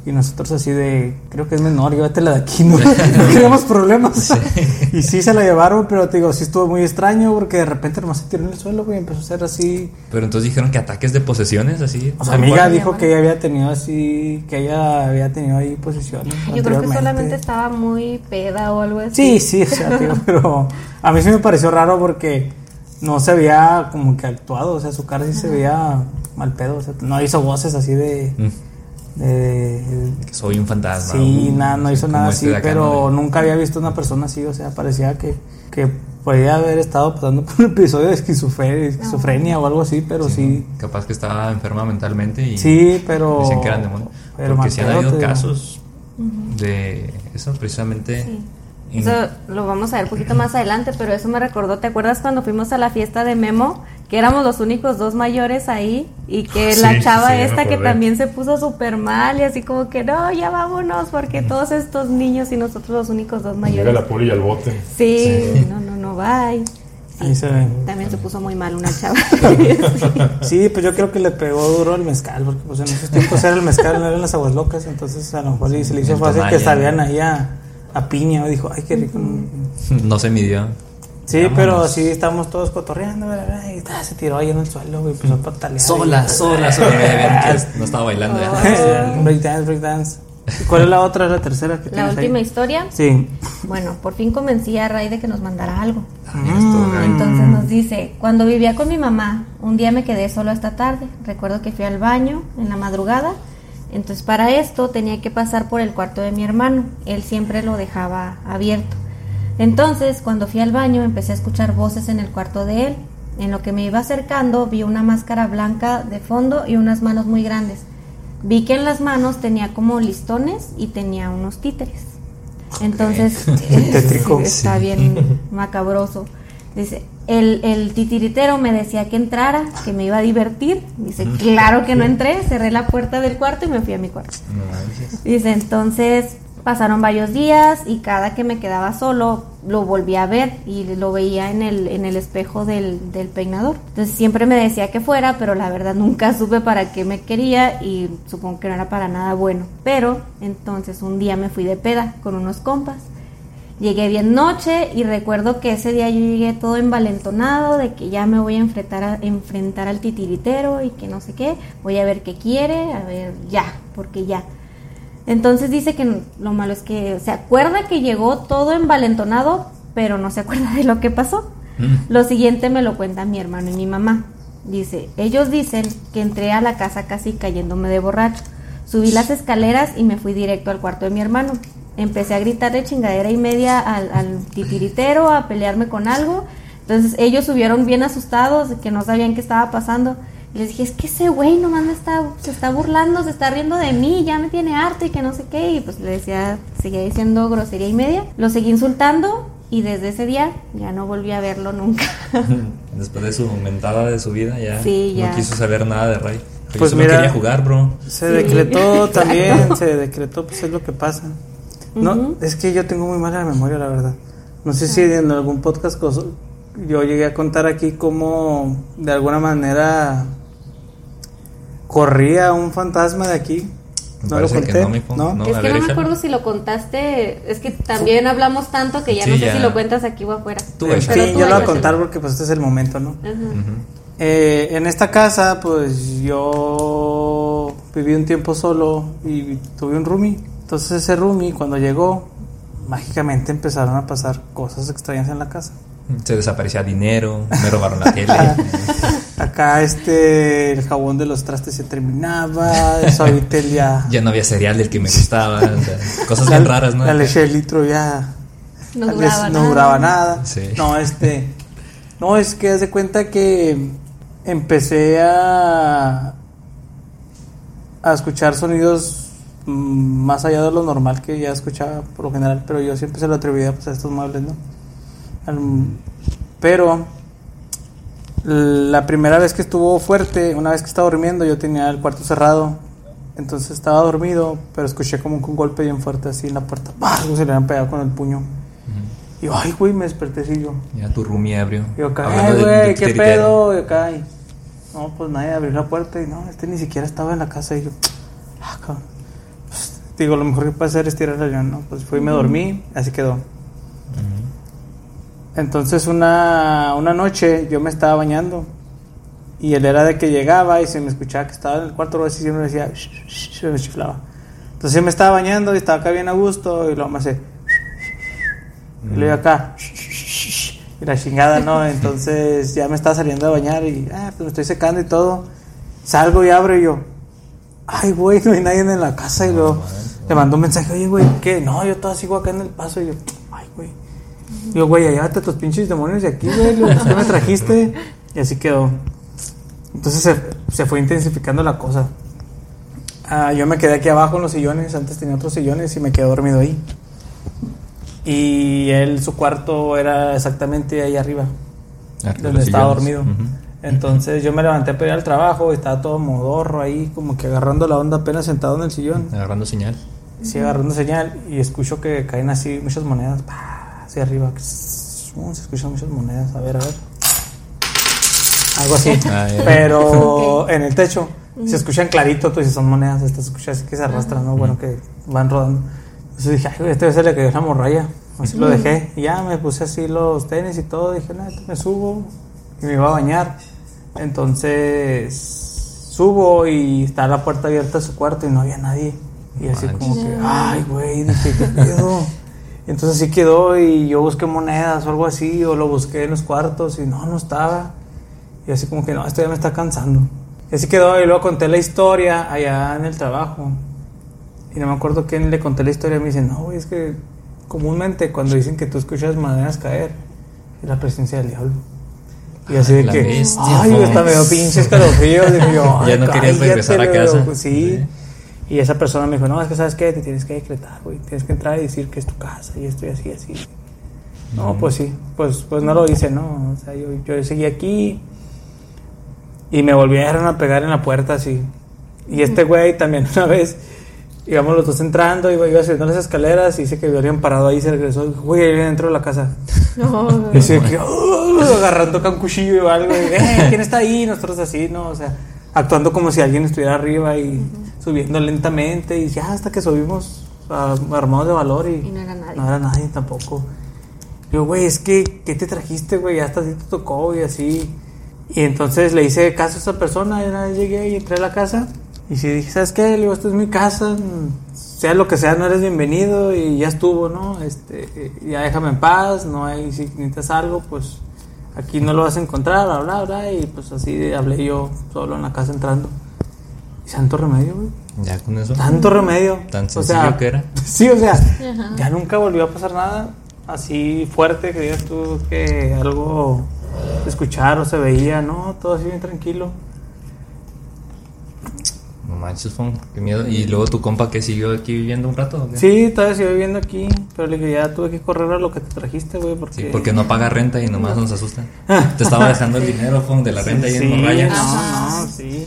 Y nosotros así de, creo que es menor, llévatela de aquí, no, no queremos problemas. Y sí se la llevaron, pero te digo, sí estuvo muy extraño porque de repente nomás se tiró en el suelo, güey, empezó a ser así. Pero entonces dijeron que ataques de posesiones, así. O sea, amiga dijo que ella había tenido así, que ella había tenido ahí posiciones. Yo creo que solamente estaba muy peda o algo así. Sí, sí, o sea, pero a mí sí me pareció raro porque no se veía como que actuado, o sea, su cara sí se veía mal pedo, o sea, no hizo voces así de... Mm, que soy un fantasma. sí, uh, nada, no hizo nada este así, acá, pero ¿no? nunca había visto una persona así, o sea, parecía que, que podía haber estado pasando por un episodio de esquizofre- esquizofrenia o algo así, pero sí, Capaz que estaba enferma mentalmente y sí, pero... decían que eran demonios. pero Porque sí han habido digo. casos de eso precisamente. Sí. Eso lo vamos a ver un poquito más adelante, pero eso me recordó, ¿te acuerdas cuando fuimos a la fiesta de Memo? Que éramos los únicos dos mayores ahí y que Sí, la sí, chava sí, esta que también se puso súper mal y así como que no, ya vámonos porque todos estos niños y nosotros los únicos dos Llega mayores. la poli al bote. Sí, no, no, no, bye. Ahí se ve. También se puso muy mal una chava. Sí, pues yo creo que le pegó duro el mezcal, porque pues en esos tiempos era el mezcal, no eran las aguas locas, entonces a lo mejor sí se le hizo fácil que sabían ahí a, a piña, dijo, ay, qué rico. No se midió. Sí, Vámonos. pero así estábamos todos cotorreando, y ta, se tiró ahí en el suelo, güey, empezó a patalear. Sola, sola, sola. Que no estaba bailando ya. breakdance, breakdance. ¿Y cuál es la otra, la tercera que La última ahí? historia. Sí. Bueno, por fin convencí a Ray de que nos mandara algo. Esto, güey. Entonces nos dice, cuando vivía con mi mamá, un día me quedé solo esta tarde. Recuerdo que fui al baño en la madrugada. Entonces para esto tenía que pasar por el cuarto de mi hermano. Él siempre lo dejaba abierto. Entonces cuando fui al baño empecé a escuchar voces en el cuarto de él. En lo que me iba acercando vi una máscara blanca de fondo y unas manos muy grandes. Vi que en las manos tenía como listones y tenía unos títeres. Entonces, sí, está bien macabroso. Dice, el, el titiritero me decía que entrara, que me iba a divertir. Dice, claro que no entré, cerré la puerta del cuarto y me fui a mi cuarto. Dice, entonces pasaron varios días y cada que me quedaba solo lo volví a ver y lo veía en el, en el espejo del, del peinador. Entonces siempre me decía que fuera, pero la verdad nunca supe para qué me quería y supongo que no era para nada bueno. Pero entonces un día me fui de peda con unos compas. Llegué bien noche y recuerdo que ese día yo llegué todo envalentonado de que ya me voy a enfrentar, a, enfrentar al titiritero y que no sé qué, voy a ver qué quiere, a ver ya, porque ya. Entonces dice que lo malo es que se acuerda que llegó todo envalentonado, pero no se acuerda de lo que pasó. Mm. Lo siguiente me lo cuentan mi hermano y mi mamá. Dice, ellos dicen que entré a la casa casi cayéndome de borracho. Subí las escaleras y me fui directo al cuarto de mi hermano. Empecé a gritarle chingadera y media al, al titiritero, a pelearme con algo. Entonces ellos subieron bien asustados, de que no sabían qué estaba pasando. Y les dije, es que ese güey nomás me está, se está burlando, se está riendo de mí, ya me tiene harto y que no sé qué. Y pues le decía, seguía diciendo grosería y media. Lo seguí insultando y desde ese día ya no volví a verlo nunca. Después de su mentada de su vida, ya, Sí, ya. no quiso saber nada de Ray. Yo Pues solo mira- quería jugar, bro. Se Sí, decretó también, se decretó, pues es lo que pasa. No, es que yo tengo muy mala memoria, la verdad. No sé si en algún podcast yo llegué a contar aquí cómo de alguna manera corría un fantasma de aquí. No lo conté, no. ¿no? No. es a que ver, no me acuerdo si lo contaste, es que también hablamos tanto que ya Sí, no sé ya. si lo cuentas aquí o afuera. Tú échale. Sí, tú yo lo voy a contar porque pues este es el momento, ¿no? Ajá. Ujú. Eh, en esta casa, pues yo viví un tiempo solo y tuve un roomie. Entonces ese roomie, cuando llegó, mágicamente empezaron a pasar cosas extrañas en la casa. Se desaparecía dinero, me robaron la tele. Acá este, el jabón de los trastes se terminaba, el suavitel ya... ya no había cereal del que me gustaba. o sea, cosas la, bien raras, ¿no? La leche de litro ya... No duraba no nada. duraba nada. Sí. No, este... No, es que haz de cuenta que empecé a... a escuchar sonidos mm, más allá de lo normal que ya escuchaba por lo general, pero yo siempre se lo atribuía pues, a estos muebles, ¿no? Al- pero la primera vez que estuvo fuerte, una vez que estaba durmiendo, yo tenía el cuarto cerrado, entonces estaba dormido, pero escuché como un golpe bien fuerte así en la puerta. Algo se le habían pegado con el puño. Y yo, ay, güey, me desperté así yo. Ya tu roomie ebrio. Y yo acá, Hablando "Ay, de- güey, qué pedo, y acá, y, no, pues nadie abrió la puerta y no, este ni siquiera estaba en la casa y yo, ah, cabrón. Pues, digo, lo mejor que puede hacer es tirar el avión, ¿no? Pues fui y me dormí, así quedó. Entonces una, una noche yo me estaba bañando y él era de que llegaba y se me escuchaba que estaba en el cuarto, luego siempre me decía, "Shh, shh, shh", se me chiflaba. Entonces yo me estaba bañando y estaba acá bien a gusto y luego me hace, y luego acá, "Shh, shh, shh, shh", y la chingada, ¿no? Entonces ya me estaba saliendo a bañar y, ah, pues me estoy secando y todo. Salgo y abro y yo, ay, güey, no hay nadie en la casa. Y luego le mando un mensaje, oye, güey, ¿qué? No, yo todavía sigo acá en el paso. Y yo. Yo, güey, llévate tus pinches demonios de aquí, güey. digo, ¿Qué me trajiste? Y así quedó. Entonces se, se fue intensificando la cosa. Ah, yo me quedé aquí abajo en los sillones. Antes tenía otros sillones y me quedé dormido ahí. Y él, su cuarto era exactamente ahí arriba Arriba de donde los estaba sillones. dormido. Entonces yo me levanté para ir al trabajo y estaba todo modorro ahí, como que agarrando la onda apenas sentado en el sillón. Agarrando señal. Sí, agarrando señal y escucho que caen así muchas monedas, pa, hacia arriba. Uh, Se escuchan muchas monedas, a ver, a ver. Algo así. Ah. Pero en el techo se escuchan clarito, tú dices, son monedas, estas se escucha así que se arrastran, ¿no? Bueno, que van rodando. Entonces dije, ay, güey, este se le cayó la morralla. Así lo dejé. Y ya me puse así los tenis y todo. Dije, no, me subo y me iba a bañar. Entonces subo y está la puerta abierta de su cuarto y no había nadie. Y así como que, ay, güey, dije, ¿qué pedo? Entonces así quedó y yo busqué monedas o algo así, o lo busqué en los cuartos y no, no estaba. Y así como que, no, esto ya me está cansando. Y así quedó y luego conté la historia allá en el trabajo. Y no me acuerdo quién le conté la historia y me dice, no, es que comúnmente cuando dicen que tú escuchas maderas caer, es la presencia del diablo. Y así de que, bestia, ay, hasta me dio pinches escalofríos. Dije yo, Ya "Ay, no querías regresar a casa. "Pues sí. Sí. Y esa persona me dijo, no, es que sabes qué, te tienes que decretar, güey. Tienes que entrar y decir que es tu casa y estoy así, así. No, pues sí, pues, pues no lo hice, ¿no? O sea, yo, yo seguí aquí y me volvieron a pegar en la puerta así. Y este güey también una vez, íbamos los dos entrando, iba, iba subiendo las escaleras y dice que habían parado ahí, se regresó, güey, ahí viene dentro de la casa. No, Y que, "Oh", agarrando acá un cuchillo o algo, y, "Eh, ¿quién está ahí? Nosotros así, ¿no? O sea, actuando como si alguien estuviera arriba y subiendo lentamente y ya hasta que subimos a- armados de valor y, Y no era nadie. no era nadie tampoco. Digo, güey, es que, ¿qué te trajiste, güey? Ya hasta así te tocó y así. Y entonces le hice caso a esa persona, y una vez llegué y entré a la casa. Y sí dije, ¿sabes qué? Le digo, esta es mi casa, sea lo que sea, no eres bienvenido y ya estuvo, ¿no? Este, ya déjame en paz, no hay, si necesitas algo, pues aquí no lo vas a encontrar, bla, bla, bla. Y pues así hablé yo solo en la casa entrando. Y santo remedio, güey. Ya con eso. Tanto remedio. Tan O sencillo sea, que era. Sí, o sea, ya nunca volvió a pasar nada así fuerte que digas tú que algo se escuchar o se veía, ¿no? Todo así bien tranquilo. No manches, Fon, qué miedo. ¿Y luego tu compa que siguió aquí viviendo un rato? o qué? Sí, todavía sigo viviendo aquí, pero le dije, ya tuve que correr a lo que te trajiste, güey, porque... Sí, porque no paga renta y nomás nos asusta. Te estaba dejando el dinero, Fon, de la renta ahí Sí, en Morraya. No, no, sí.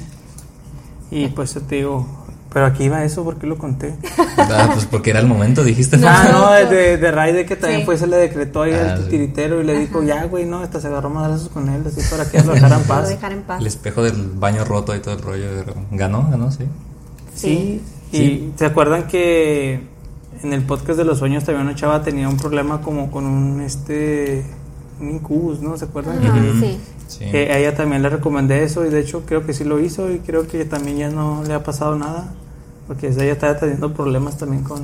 Y pues yo te digo, pero aquí iba eso, ¿por qué lo conté? Ah, pues porque era el momento, dijiste. Fon. Ah, no, de, de Raide que también Sí. fue, se le decretó ahí Ah, al sí. tiritero y le dijo, ya, güey, no, hasta se agarró madrazos con él, así para que lo dejara en para paz. dejar en paz. El espejo del baño roto y todo el rollo. Ganó, ganó, sí. Sí, y Sí. se acuerdan que en el podcast de los sueños también una chava tenía un problema como con un este un incubus, ¿no? ¿Se acuerdan? Que- sí. Sí. que a ella también le recomendé eso y de hecho creo que sí lo hizo y creo que también ya no le ha pasado nada porque ella estaba teniendo problemas también con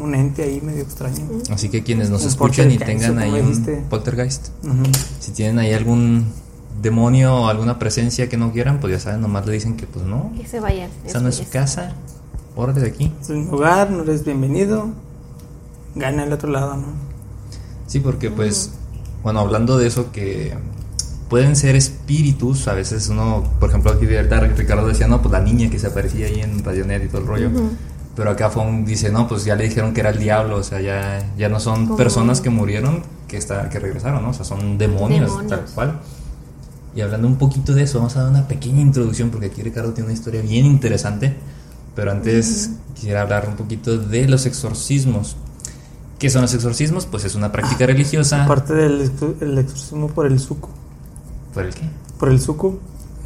un ente ahí medio extraño. Así que quienes nos Un escuchan y tengan ¿o ahí un poltergeist, Ujú. si tienen ahí algún demonio o alguna presencia que no quieran, pues ya saben, nomás le dicen que pues no, Que se vayan. esa no es su casa, órale de aquí. Es un lugar, no eres bienvenido. Gana el otro lado, ¿no? Sí, porque pues, bueno, hablando de eso que pueden ser espíritus, a veces uno, por ejemplo, aquí de ahorita Ricardo decía, no, pues la niña que se aparecía ahí en Radionet y todo el rollo. Pero acá Fon dice, no, pues ya le dijeron que era el diablo, o sea, ya, ya no son Como- personas que murieron, que, está, que regresaron, ¿no? O sea, son demonios, Demonios. tal cual. Y hablando un poquito de eso, vamos a dar una pequeña introducción, porque aquí Ricardo tiene una historia bien interesante. Pero antes quisiera hablar un poquito de los exorcismos. ¿Qué son los exorcismos? Pues es una práctica religiosa. Aparte del exor- el exorcismo por el suco. ¿Por el qué? Por el suco.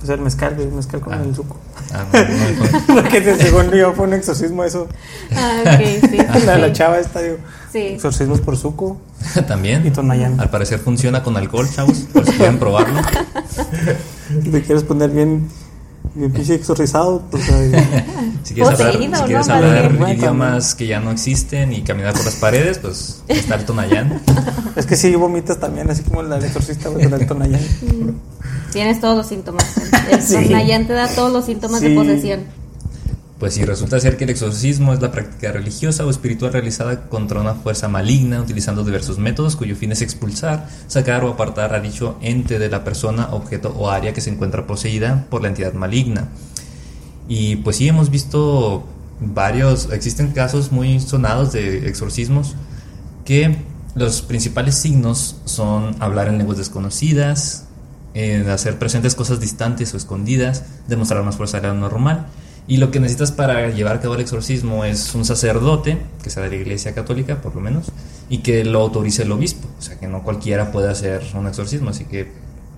O sea, el mezcal, el mezcal con Ah. el suco. Ah, no, no, no. Porque te- según yo fue un exorcismo eso. Ah, ok, sí. La, la sí. chava esta, digo. Sí. Exorcismos por suco. También. Y Tonayán. Al parecer funciona con alcohol, chavos. Por si quieren probarlo. Si te quieres poner bien, bien pinche exorcizado, pues. Si quieres hablar, idiomas que ya no existen y caminar por las paredes, pues está el Tonayán. Es que sí vomitas también, así como la del exorcista, güey, con el Tonayán. Tienes todos los síntomas. El Sí. Tonayán te da todos los síntomas Sí. de posesión. Pues si resulta ser que el exorcismo es la práctica religiosa o espiritual realizada contra una fuerza maligna utilizando diversos métodos cuyo fin es expulsar, sacar o apartar a dicho ente de la persona, objeto o área que se encuentra poseída por la entidad maligna. Y pues sí hemos visto varios, existen casos muy sonados de exorcismos que los principales signos son hablar en lenguas desconocidas, en hacer presentes cosas distantes o escondidas, demostrar más fuerza de la normal. Y lo que necesitas para llevar a cabo el exorcismo es un sacerdote, que sea de la iglesia católica por lo menos, y que lo autorice el obispo. O sea que no cualquiera puede hacer un exorcismo. Así que,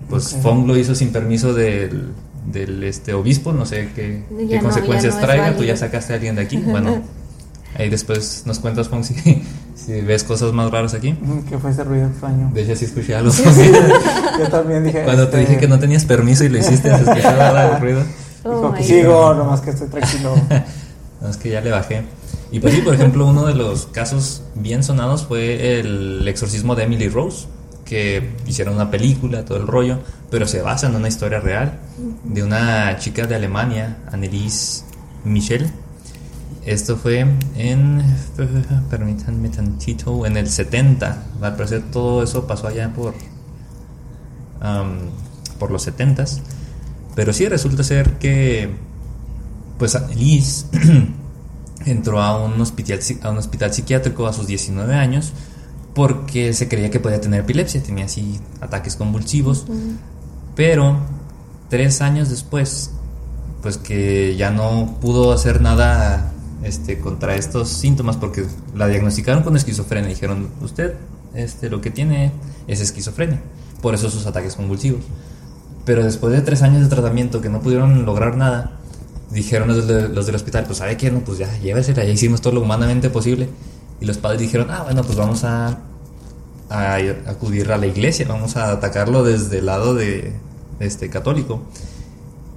pues Ok. Fong lo hizo sin permiso del, del este obispo, no sé qué, qué no, consecuencias no traiga. Tú ya sacaste a alguien de aquí. Bueno, Ahí después nos cuentas, Pong, si, si ves cosas más raras aquí. Mm, ¿Qué fue ese ruido extraño? De hecho, sí escuché algo. Yo también dije. Cuando te este, dije que no tenías permiso y lo hiciste, se escuchaba el ruido. Oh Dijo que sigo, nomás que estoy tranquilo. No, es que ya le bajé. Y pues sí, por ejemplo, uno de los casos bien sonados fue el exorcismo de Emily Rose, que hicieron una película, todo el rollo, pero se basa en una historia real de una chica de Alemania, Annelies Michel. Esto fue en, permítanme tantito, en el 70. Al parecer todo eso pasó allá por, am, por los 70s. Pero sí resulta ser que, pues Annelies entró a un hospital, a un hospital psiquiátrico a sus 19 años porque se creía que podía tener epilepsia, tenía así ataques convulsivos, pero tres años después, pues que ya no pudo hacer nada este, contra estos síntomas porque la diagnosticaron con esquizofrenia, dijeron, usted este, lo que tiene es esquizofrenia, por eso sus ataques convulsivos. Pero después de tres años de tratamiento que no pudieron lograr nada, dijeron los, de- los del hospital, pues sabe qué, no, pues ya, llévesela, ya hicimos todo lo humanamente posible. Y los padres dijeron, ah, bueno, pues vamos a, a ir- acudir a la iglesia, vamos a atacarlo desde el lado de este católico.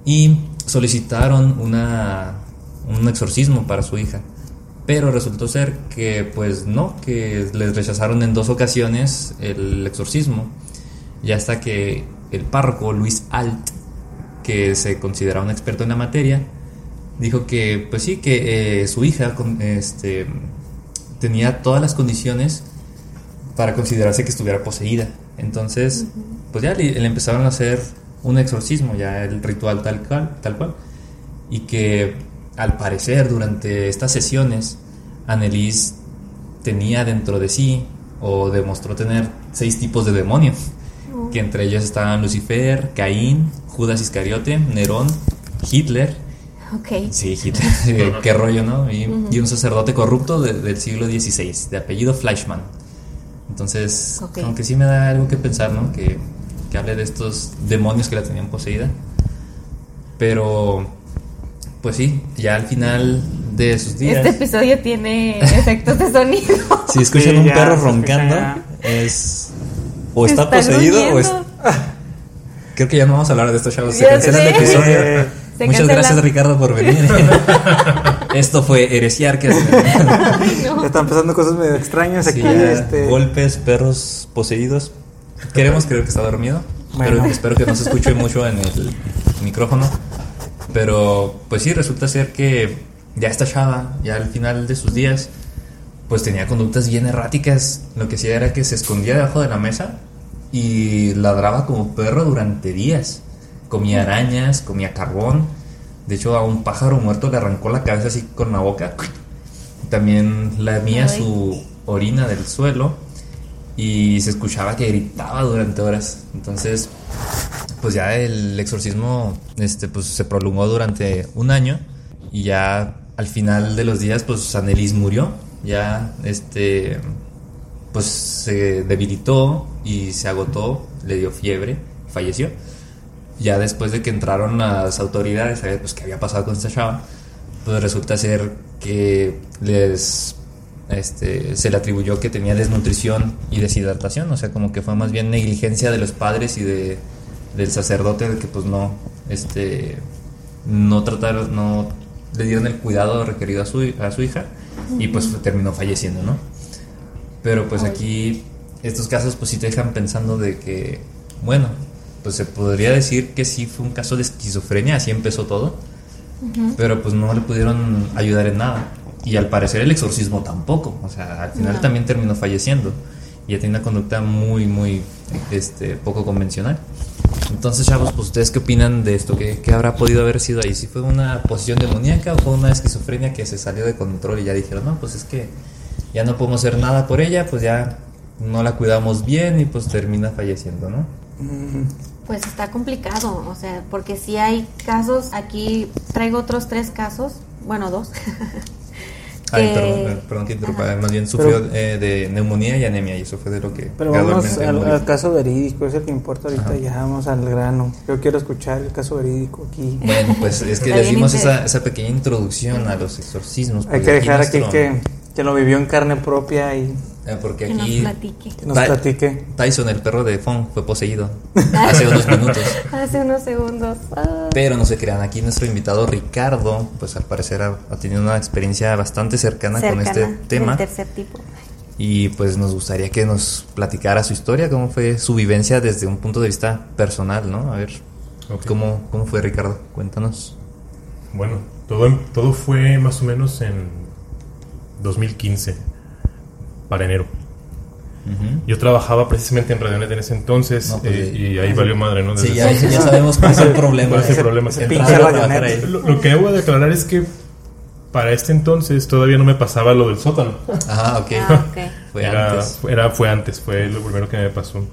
Y solicitaron una, un exorcismo para su hija. Pero resultó ser que, pues no, que les rechazaron en dos ocasiones el exorcismo. Y hasta que el párroco Luis Alt, que se considera un experto en la materia, dijo que, pues sí, que eh, su hija con- este, tenía todas las condiciones para considerarse que estuviera poseída. Entonces, pues ya le, le empezaron a hacer un exorcismo, ya el ritual tal cual, tal cual. Y que al parecer durante estas sesiones, Annelies tenía dentro de sí o demostró tener seis tipos de demonios, que entre ellos estaban Lucifer, Caín, Judas Iscariote, Nerón, Hitler, Ok. Sí, Hitler, eh, qué rollo, ¿no? Y, y un sacerdote corrupto de- del siglo XVI, de apellido Fleischmann. Entonces, Ok. como que sí me da algo que pensar, ¿no? Que, que hable de estos demonios que la tenían poseída. Pero, pues sí, ya al final de sus días, Este episodio tiene efectos de sonido. si escuchan Sí, un ya, perro roncando, escucha es o está, Está poseído o es... gruñendo. Creo que ya no vamos a hablo de esto, chavos. Se cancela el episodio. Se Muchas cancela. gracias, Ricardo, por venir. Esto fue Heresiar, que Ya están pasando cosas medio extrañas aquí. Sí, ya, este, golpes, perros poseídos. Queremos creer que está dormido, Bueno. pero espero que no se escuche mucho en el micrófono. Pero pues sí, resulta ser que ya esta chava, ya al final de sus días, pues tenía conductas bien erráticas. Lo que hacía era que se escondía debajo de la mesa y ladraba como perro durante días. Comía arañas, comía carbón. De hecho, a un pájaro muerto le arrancó la cabeza así con la boca. También lamía Ay. su orina del suelo y se escuchaba que gritaba durante horas. Entonces, pues ya el exorcismo este, pues, se prolongó durante un año y ya al final de los días, pues Annelies murió. Ya, este, pues se debilitó y se agotó, le dio fiebre, falleció. Ya después de que entraron las autoridades a ver pues, qué había pasado con esta chava, pues resulta ser que les este, se le atribuyó que tenía desnutrición y deshidratación, o sea, como que fue más bien negligencia de los padres y de, del sacerdote de que pues no, este, no trataron, no le dieron el cuidado requerido a su, a su hija y pues terminó falleciendo, ¿no? Pero pues aquí estos casos pues sí te dejan pensando de que, bueno, pues se podría decir que sí fue un caso de esquizofrenia, así empezó todo, pero pues no le pudieron ayudar en nada. Y al parecer el exorcismo tampoco, o sea, al final No. también terminó falleciendo. Y ella tiene una conducta muy, muy este, poco convencional. Entonces, chavos, pues ustedes qué opinan de esto? ¿Qué, qué habrá podido haber sido ahí? ¿Si fue una posición demoníaca o fue una esquizofrenia que se salió de control y ya dijeron, no, pues es que ya no podemos hacer nada por ella, pues ya no la cuidamos bien y pues termina falleciendo, ¿no? Pues está complicado, o sea, porque si hay casos, aquí traigo otros tres casos, bueno, dos, Ay, perdón, perdón que interrumpa. Más bien sufrió Pero- eh, de neumonía y anemia y eso fue de lo que Pero vamos al, al caso verídico, es el que importa ahorita. Ajá. Ya vamos al grano. Yo quiero escuchar el caso verídico aquí. Bueno, pues es que les dimos esa, esa pequeña introducción a los exorcismos. Hay porque que dejar aquí nuestro- que, que lo vivió en carne propia y porque que nos aquí platique. que nos platique. Tyson, el perro de Fong, fue poseído hace unos minutos. Hace unos segundos. Ah. Pero no se crean, aquí nuestro invitado Ricardo, pues al parecer ha, ha tenido una experiencia bastante cercana, con este tema. tercer tipo. Y pues nos gustaría que nos platicara su historia, cómo fue su vivencia desde un punto de vista personal, ¿no? A ver. ¿cómo, cómo fue Ricardo? Cuéntanos. Bueno, todo, todo fue más o menos en 2015, para enero. Yo trabajaba precisamente en Radionet en ese entonces No, pues, eh, y ahí valió madre, ¿no? Sí, ya, ya sabemos cuál es el problema. ¿Cuál es el Ese- problema? ese Pinche entrar a radionet. trabajar ahí. Lo, lo que debo de aclarar es que para este entonces todavía no me pasaba lo del sótano. Ok. Ah, ok. Fue era, antes. era- fue antes, fue lo primero que me pasó.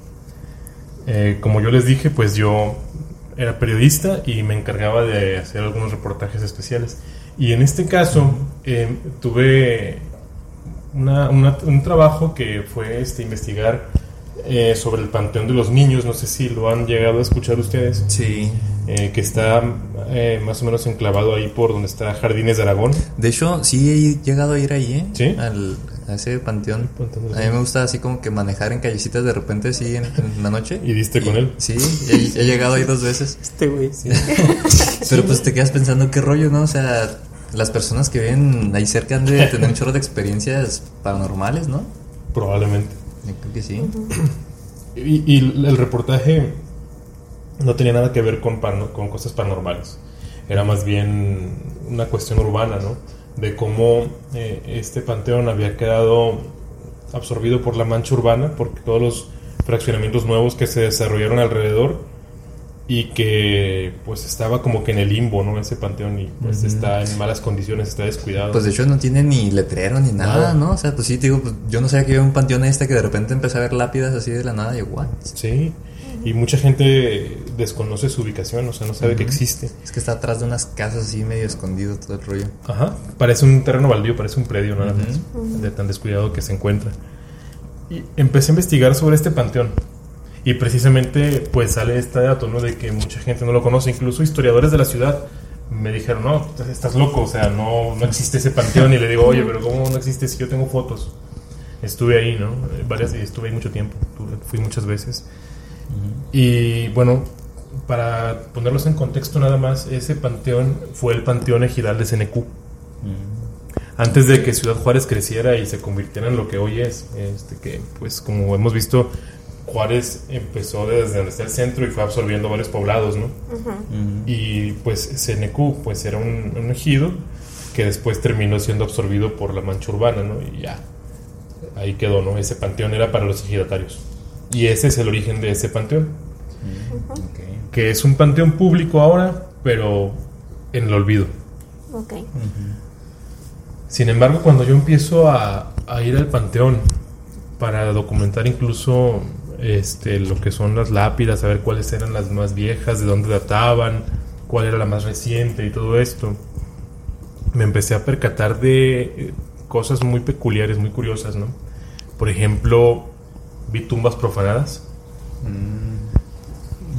Eh, como yo les dije, pues yo era periodista y me encargaba de hacer algunos reportajes especiales. Y en este caso eh, tuve una- una- un trabajo que fue este, investigar eh, sobre el Panteón de los Niños. No sé si lo han llegado a escuchar ustedes. Sí. eh, que está eh, más o menos enclavado ahí por donde está Jardines de Aragón. De hecho, sí he llegado a ir ahí, ¿eh? ¿Sí? Al, a ese panteón. A mí me gusta así como que manejar en callecitas de repente, así en, en la noche. ¿Y diste con él? Sí, he, he llegado ahí dos veces. Este güey. Pero pues te quedas pensando qué rollo, ¿no? O sea, las personas que viven ahí cerca han de tener un chorro de experiencias paranormales, ¿no? Probablemente. Yo creo que sí. Y, y el reportaje no tenía nada que ver con, con cosas paranormales. Era más bien una cuestión urbana, ¿no? De cómo eh, este panteón había quedado absorbido por la mancha urbana, porque todos los fraccionamientos nuevos que se desarrollaron alrededor y que pues estaba como que en el limbo, ¿no? Ese panteón y pues está en malas condiciones, está descuidado. Pues de hecho no tiene ni letrero ni nada, Nada. ¿no? O sea, pues sí, te digo, pues, yo no sabía que había un panteón este que de repente empecé a ver lápidas así de la nada y what? Sí, y mucha gente desconoce su ubicación, o sea, no sabe que existe. Es que está atrás de unas casas así medio escondido todo el rollo. Ajá, parece un terreno baldío, parece un predio nada más, de tan descuidado que se encuentra. Y empecé a investigar sobre este panteón. Y precisamente pues sale este dato, ¿no? De que mucha gente no lo conoce, incluso historiadores de la ciudad me dijeron, no, estás loco, o sea, no, no existe ese panteón. Y le digo, oye, pero ¿cómo no existe si yo tengo fotos? Estuve ahí, ¿no? Eh, Varias, estuve ahí mucho tiempo, fui muchas veces. Y bueno, para ponerlos en contexto nada más, ese panteón fue el panteón ejidal de CNQ. Antes de que Ciudad Juárez creciera y se convirtiera en lo que hoy es, este, que pues como hemos visto, Juárez empezó desde donde está el centro y fue absorbiendo varios poblados, ¿no? Y pues CNQ pues era un, un ejido que después terminó siendo absorbido por la mancha urbana, ¿no? Y ya, ahí quedó, ¿no? Ese panteón era para los ejidatarios. Y ese es el origen de ese panteón, que es un panteón público ahora, pero en el olvido. Ok. Sin embargo, cuando yo empiezo a, a ir al panteón para documentar incluso este, lo que son las lápidas, saber cuáles eran las más viejas, de dónde databan, cuál era la más reciente y todo esto, me empecé a percatar de eh, cosas muy peculiares, muy curiosas, ¿no? Por ejemplo, vi tumbas profanadas,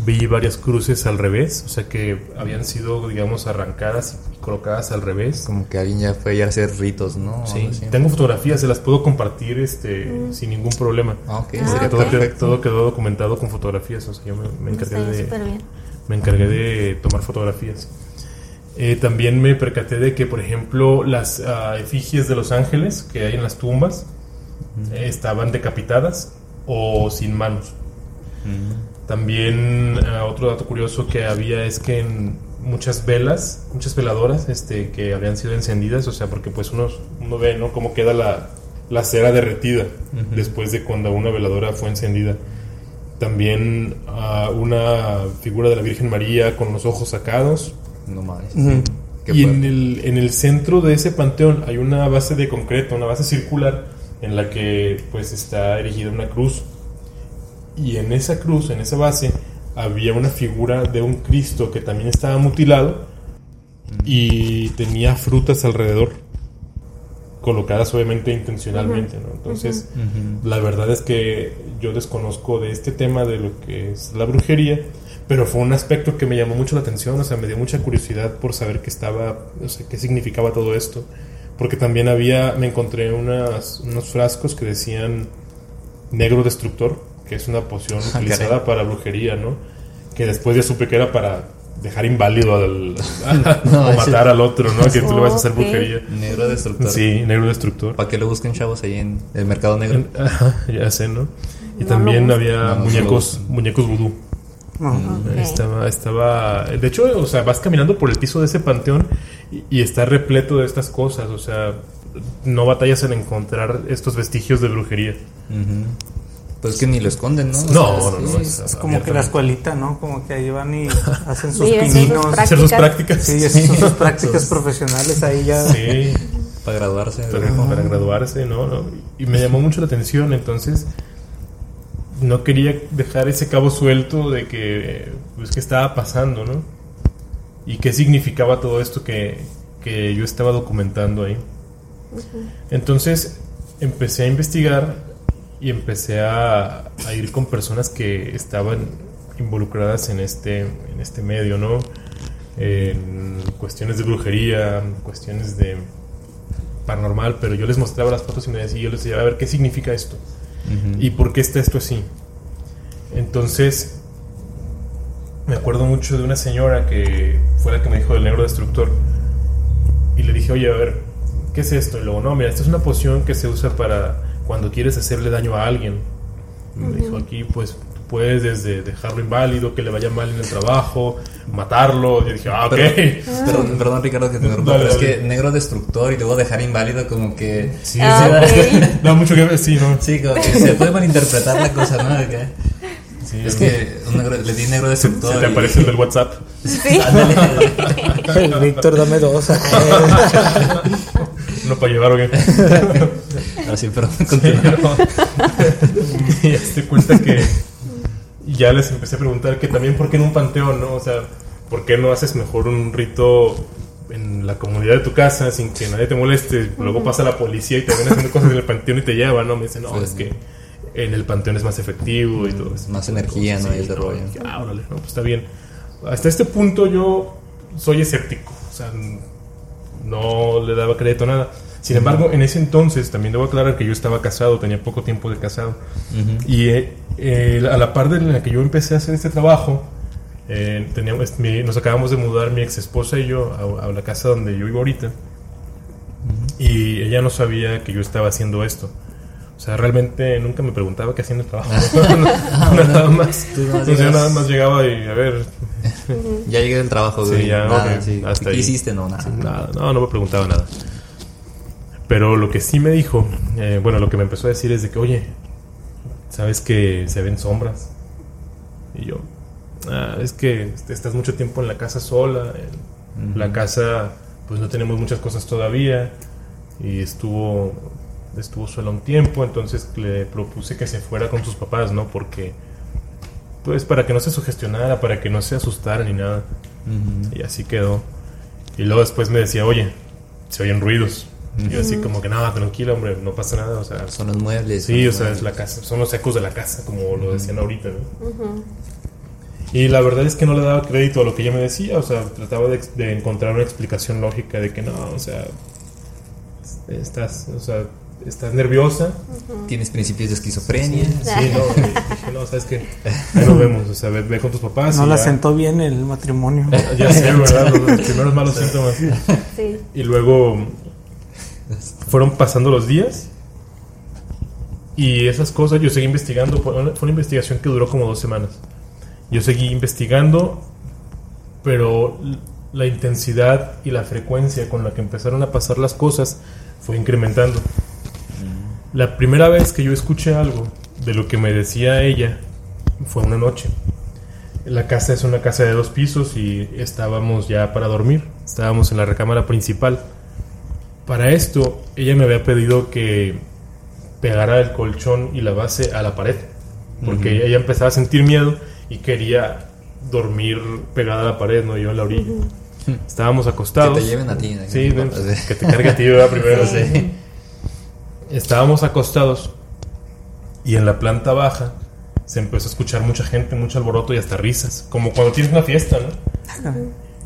vi varias cruces al revés, o sea que habían sido, digamos, arrancadas y colocadas al revés. Como que alguien ya fue a hacer ritos, ¿no? Sí, tengo fotografías, se las puedo compartir este, sin ningún problema. Ah, ok, Ah, todo, ok. quedó, perfecto. todo quedó documentado con fotografías, o sea, yo me, me encargué, de, bien. me encargué de tomar fotografías. Eh, también me percaté de que, por ejemplo, las ah, efigies de los ángeles que hay en las tumbas eh, estaban decapitadas o sin manos. También ah, otro dato curioso que había es que en muchas velas, muchas veladoras este, que habían sido encendidas, o sea, porque pues uno, uno ve ¿no? cómo queda la, la cera derretida después de cuando una veladora fue encendida. También ah, una figura de la Virgen María con los ojos sacados. No mames. Y en el, en el centro de ese panteón hay una base de concreto, una base circular en la que pues está erigida una cruz. Y en esa cruz, en esa base, había una figura de un Cristo que también estaba mutilado y tenía frutas alrededor, colocadas obviamente intencionalmente, ¿no? Entonces, la verdad es que yo desconozco de este tema de lo que es la brujería, pero fue un aspecto que me llamó mucho la atención, o sea, me dio mucha curiosidad por saber qué estaba, o sea, qué significaba todo esto, porque también había, me encontré unas, unos frascos que decían negro destructor, que es una poción Ah, utilizada para brujería, ¿no? Que después ya supe que era para dejar inválido al, No, o ese- matar al otro, ¿no? Que tú le vas a hacer brujería. Negro destructor. Sí, negro destructor. Para que lo busquen chavos ahí en el mercado negro. Ajá, ya sé, ¿no? Y No también había No, muñecos, muñecos vudú. Ok. Estaba, estaba, de hecho, o sea, vas caminando por el piso de ese panteón y, y está repleto de estas cosas, o sea, no batallas en encontrar estos vestigios de brujería. Pues que ni lo esconden, ¿no? O No, sea, no, no, sí, es- Es como que la escuelita, ¿no? Como que ahí van y hacen sus Sí, hacen sus pininos. prácticas. Hacer sus prácticas. Sí, son sus prácticas profesionales ahí ya. Sí, Para graduarse. para, para graduarse, ¿no? ¿no? Y me llamó mucho la atención, entonces no quería dejar ese cabo suelto de que, pues, qué estaba pasando, ¿no? Y qué significaba todo esto que, que yo estaba documentando ahí. Entonces empecé a investigar y empecé a, a ir con personas que estaban involucradas en este, en este medio, ¿no? En cuestiones de brujería, cuestiones de paranormal, pero yo les mostraba las fotos y me decía, yo les decía, a ver, ¿qué significa esto? ¿Y por qué está esto así? Entonces, me acuerdo mucho de una señora que fue la que me dijo del negro destructor. Y le dije, oye, a ver, ¿qué es esto? Y luego, no, mira, esta es una poción que se usa para cuando quieres hacerle daño a alguien. Y me dijo, aquí, pues, puedes desde dejarlo inválido, que le vaya mal en el trabajo, matarlo. Y yo dije, ah, ok. Pero- perdón, perdón, Ricardo, que te interrumpa, Dale, pero es que negro destructor y luego dejar inválido como que... Sí, Ah, sí, ok. da mucho que ver, sí, ¿no? Sí, como que se puede malinterpretar la cosa, ¿no? Que- Sí, es que un negro, le di negro destructor. Se te y- aparece el del WhatsApp. Sí. Víctor, dame dos. No para llevar, ¿o qué? Ahora sí, perdón, continúa. y ya se cuenta que ya les empecé a preguntar que también por qué en un panteón, ¿no? O sea, ¿por qué no haces mejor un rito en la comunidad de tu casa sin que nadie te moleste? Luego pasa la policía y te ven haciendo cosas en el panteón y te llevan, ¿no? Me dicen, no, Sí. es que en el panteón es más efectivo y todo eso. Más energía, ¿no? Y ese rollo. Ah, órale, no, pues está bien. Hasta este punto yo soy escéptico, o sea, no le daba crédito a nada. Sin embargo, en ese entonces, también debo aclarar que yo estaba casado, tenía poco tiempo de casado. Y eh, eh, a la par de la que yo empecé a hacer este trabajo, eh, teníamos, mi- nos acabamos de mudar mi ex esposa y yo a, a la casa donde yo vivo ahorita. Y ella no sabía que yo estaba haciendo esto. O sea, realmente nunca me preguntaba qué hacía en el trabajo. nada más. Tú nada más Entonces yo nada más llegaba y a ver, Ya llegué del trabajo, Sí, güey. ya, nada, ok, sí. hasta ¿Qué ahí. hiciste? No, nada. Nada, no, no me preguntaba nada. Pero lo que sí me dijo, eh, bueno, lo que me empezó a decir es de que, oye, ¿sabes que se ven sombras? Y yo, "Ah, es que estás mucho tiempo en la casa sola, en la casa pues no tenemos muchas cosas todavía y estuvo estuvo sola un tiempo, entonces le propuse que se fuera con sus papás, ¿no? Porque pues para que no se sugestionara, para que no se asustara ni nada. Y así quedó. Y luego después me decía, oye, se oyen ruidos. Y yo así como que, nada, tranquilo, hombre, no pasa nada. O sea, Son los muebles. sí, o sea, es la casa, son los ecos de la casa, como lo decían ahorita, ¿no? Y la verdad es que no le daba crédito a lo que ella me decía, o sea, trataba de, de encontrar una explicación lógica de que no, o sea, estás, o sea, estás nerviosa. Tienes principios de esquizofrenia. Sí, no, dije, no, sabes que ahí nos vemos, o sea, ve, ve con tus papás. No la ya- sentó bien el matrimonio. Ya sé, ¿verdad? Los, los primeros malos síntomas. Sí. Y luego fueron pasando los días. Y esas cosas yo seguí investigando. Fue una, fue una investigación que duró como dos semanas. Yo seguí investigando, pero la intensidad y la frecuencia con la que empezaron a pasar las cosas fue incrementando. La primera vez que yo escuché algo de lo que me decía ella fue una noche. La casa es una casa de dos pisos y estábamos ya para dormir. Estábamos en la recámara principal. Para esto, ella me había pedido que pegara el colchón y la base a la pared. Porque Ujú. ella empezaba a sentir miedo y quería dormir pegada a la pared, no yo en la orilla. Estábamos Que acostados. te lleven a ti. ¿no? Sí, ven, O sea, que te cargue a ti ¿verdad? primero. Sí. Estábamos acostados y en la planta baja se empezó a escuchar mucha gente, mucho alboroto y hasta risas, como cuando tienes una fiesta, ¿no?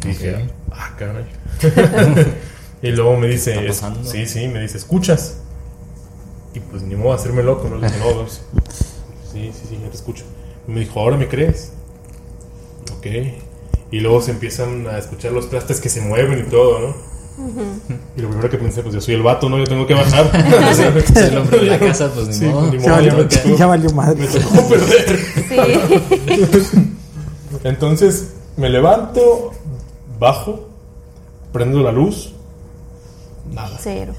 Y dije, ah, caray. y luego me dice, es- sí, sí, me dice, ¿escuchas? Y pues ni modo de hacerme loco, ¿no? Le dije, no, pues, sí, sí, sí, ya te escucho. Y me dijo, ¿ahora me crees? Ok. Y luego se empiezan a escuchar los trastes que se mueven y todo, ¿no? Y lo primero que pensé, pues yo soy el vato, ¿no? Yo tengo que bajar. Si el hombre de la casa, pues ni Sí, modo. ni Ya modo, ya valió, me tocó- ya valió madre. me tocó perder. Sí. Entonces me levanto, bajo, prendo la luz, nada, Cero.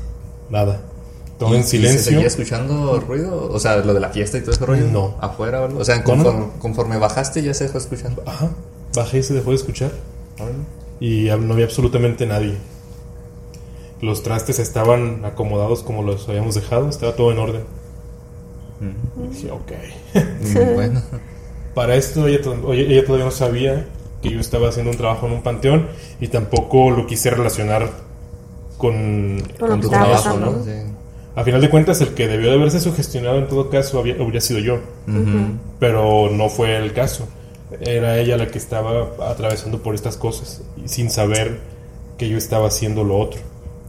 nada. Todo ¿Y- en y ¿Se silencio. seguía escuchando ruido? O sea, lo de la fiesta y todo ese rollo. No. ¿Afuera o algo? O sea, conforme, no. conforme bajaste ya se dejó escuchando. Ajá. Bajé y se dejó de escuchar. Y no había absolutamente nadie. Los trastes estaban acomodados como los habíamos dejado, estaba todo en orden. Y dije, ok. Mm, bueno. Para esto ella, to- oye, ella todavía no sabía que yo estaba haciendo un trabajo en un panteón y tampoco lo quise relacionar con, Con tu trabajo. ¿no? Sí. A final de cuentas, el que debió de haberse sugestionado en todo caso había, habría sido yo, pero no fue el caso. Era ella la que estaba atravesando por estas cosas sin saber que yo estaba haciendo lo otro.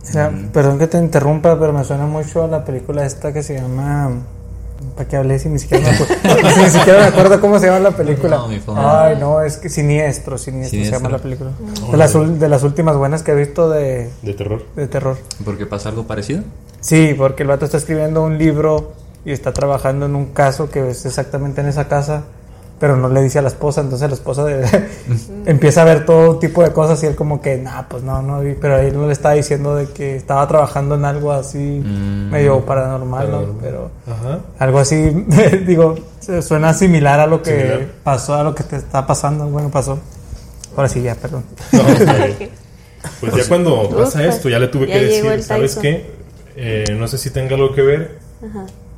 O sea, Perdón que te interrumpa, pero me suena mucho a la película esta que se llama. ¿Para qué hablé si ni siquiera me acuerdo? si ni siquiera me acuerdo cómo se llama la película. No, mi favor. Ay, no, es que Siniestro, Siniestro, se llama la película. De las, de las últimas buenas que he visto de, De terror. de terror. ¿Porque pasa algo parecido? Sí, porque el vato está escribiendo un libro y está trabajando en un caso que es exactamente en esa casa, pero no le dice a la esposa, entonces la esposa de- empieza a ver todo tipo de cosas y él como que, nah, pues no, no, pero él no le estaba diciendo de que estaba trabajando en algo así Mm. medio paranormal, ¿no? Pero Ajá. algo así, digo, suena similar a lo que Similar. pasó, a lo que te está pasando, bueno, pasó. Ahora sí, ya, perdón. No, bien. Pues ya cuando pasa Uf, esto, ya le tuve ya que decir, ¿sabes qué? Eh, no sé si tenga algo que ver,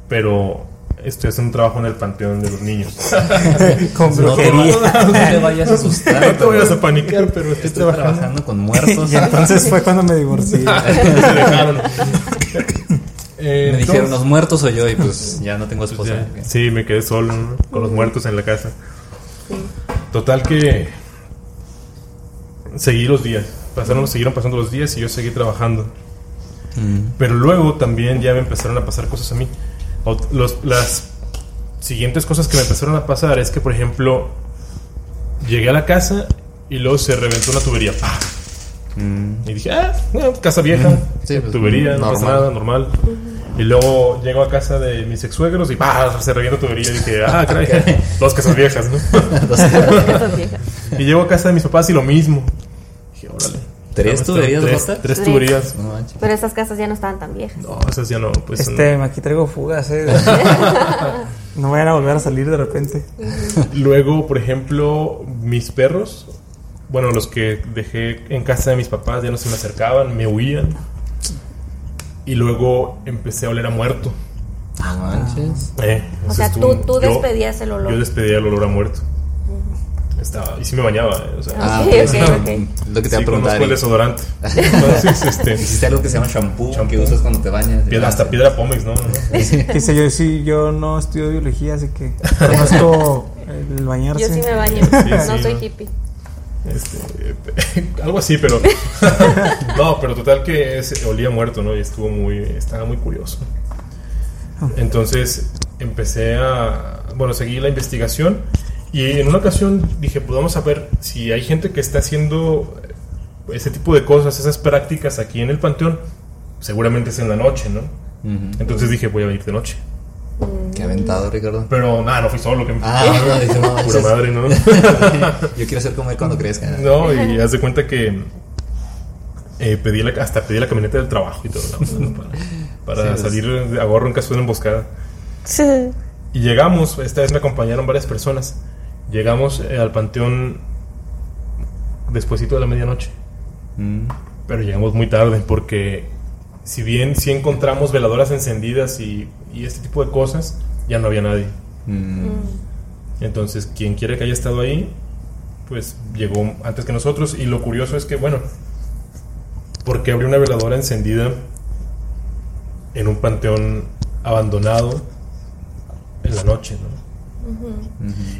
pero estoy haciendo un trabajo en el panteón de los niños. Con No te, brujería. vayas, no te vayas a asustar. no te vayas a panicar, pero estoy, Estoy trabajando con muertos. Y entonces fue cuando me divorcié. Dejaron. Eh, Me dijeron, ¿los muertos o yo? Y pues ya no tengo pues esposa. ya, sí, me quedé solo ¿no? con los muertos en la casa. Total que seguí los días. Pasaron, siguieron pasando los días y yo seguí trabajando. Mm. Pero luego también ya me empezaron a pasar cosas a mí. Los- las siguientes cosas que me empezaron a pasar es que, por ejemplo, llegué a la casa y luego se reventó una tubería. ¡Pah! Mm. Y dije, ah, bueno, casa vieja, Sí, pues, tubería, no pasa nada, normal. Y luego llego a casa de mis ex suegros y ¡pah! se revienta tubería. Y dije, ah, caray, dos casas viejas, ¿no? Esas viejas. y llego a casa de mis papás y lo mismo. ¿Tres No, tuberías tres, rotas? tres Tres. tuberías. No manches. Pero esas casas ya no estaban tan viejas. No, esas ya no, pues Este, aquí traigo fugas, eh. No vayan a volver a salir de repente. Luego, por ejemplo, mis perros, bueno, los que dejé en casa de mis papás ya no se me acercaban, me huían. Y luego empecé a oler a muerto. No manches. Eh, O sea, tú, tú yo- despedías el olor. Yo despedía el olor a muerto. Estaba, y sí me bañaba, eh, o sea, Ah, Ok, ok, ok, sí, ok. Lo que te sí iba a el desodorante. Entonces, este, Hiciste algo que se llama shampoo, Shampoo. que usas cuando te bañas. piedra- hasta piedra Pómex, ¿no? Dice yo, sí, yo no estudio biología, así que conozco el bañarse. Yo sí me baño. no sí, soy ¿no? hippie. Este, algo así, pero no, pero total que es- olía muerto, ¿no? Y estuvo muy, estaba muy curioso. Entonces empecé a, bueno, seguí la investigación y en una ocasión dije, pues vamos a ver si hay gente que está haciendo ese tipo de cosas, esas prácticas aquí en el panteón. Seguramente es en la noche, ¿no? Entonces dije, voy a venir de noche. Qué aventado, Ricardo. Pero nada, no fui solo, que Ah, no, dije, no, pura madre, ¿no? Yo quiero ser como él cuando crezca. No, y haz de cuenta que eh, pedí la, hasta pedí la camioneta del trabajo y todo, ¿no? para, para Sí, pues. salir a gorro en caso de una emboscada. Y llegamos, esta vez me acompañaron varias personas. Llegamos eh, al panteón despuesito de la medianoche, Mm. pero llegamos muy tarde porque si bien sí encontramos veladoras encendidas y, y este tipo de cosas, ya no había nadie. Mm. Entonces, quien quiera que haya estado ahí, pues llegó antes que nosotros. Y lo curioso es que, bueno, porque abrió una veladora encendida en un panteón abandonado en la noche, ¿no?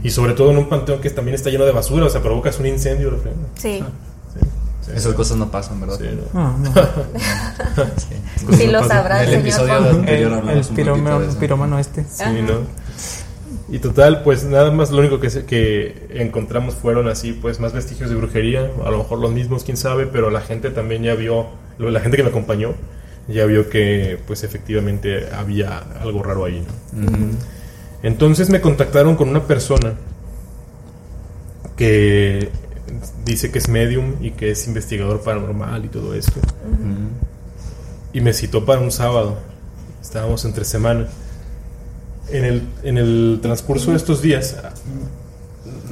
Y sobre todo en un panteón que también está lleno de basura, o sea, provocas un incendio. lo frena. Sí. Sí, sí. Esas cosas no pasan, ¿verdad? Sí, ¿no? No, no. Sí. Sí lo sabrá En el señor episodio Juan. anterior El, hablamos un de pirómano este. Sí, Ajá. ¿no? Y total, pues nada más lo único que, se- que encontramos fueron así, pues más vestigios de brujería, a lo mejor los mismos, quién sabe, pero la gente también ya vio, lo- la gente que me acompañó, ya vio que pues efectivamente había algo raro ahí, ¿no? Entonces me contactaron con una persona que dice que es medium y que es investigador paranormal y todo esto. Y me citó para un sábado. Estábamos entre semana. En el, en el transcurso de estos días,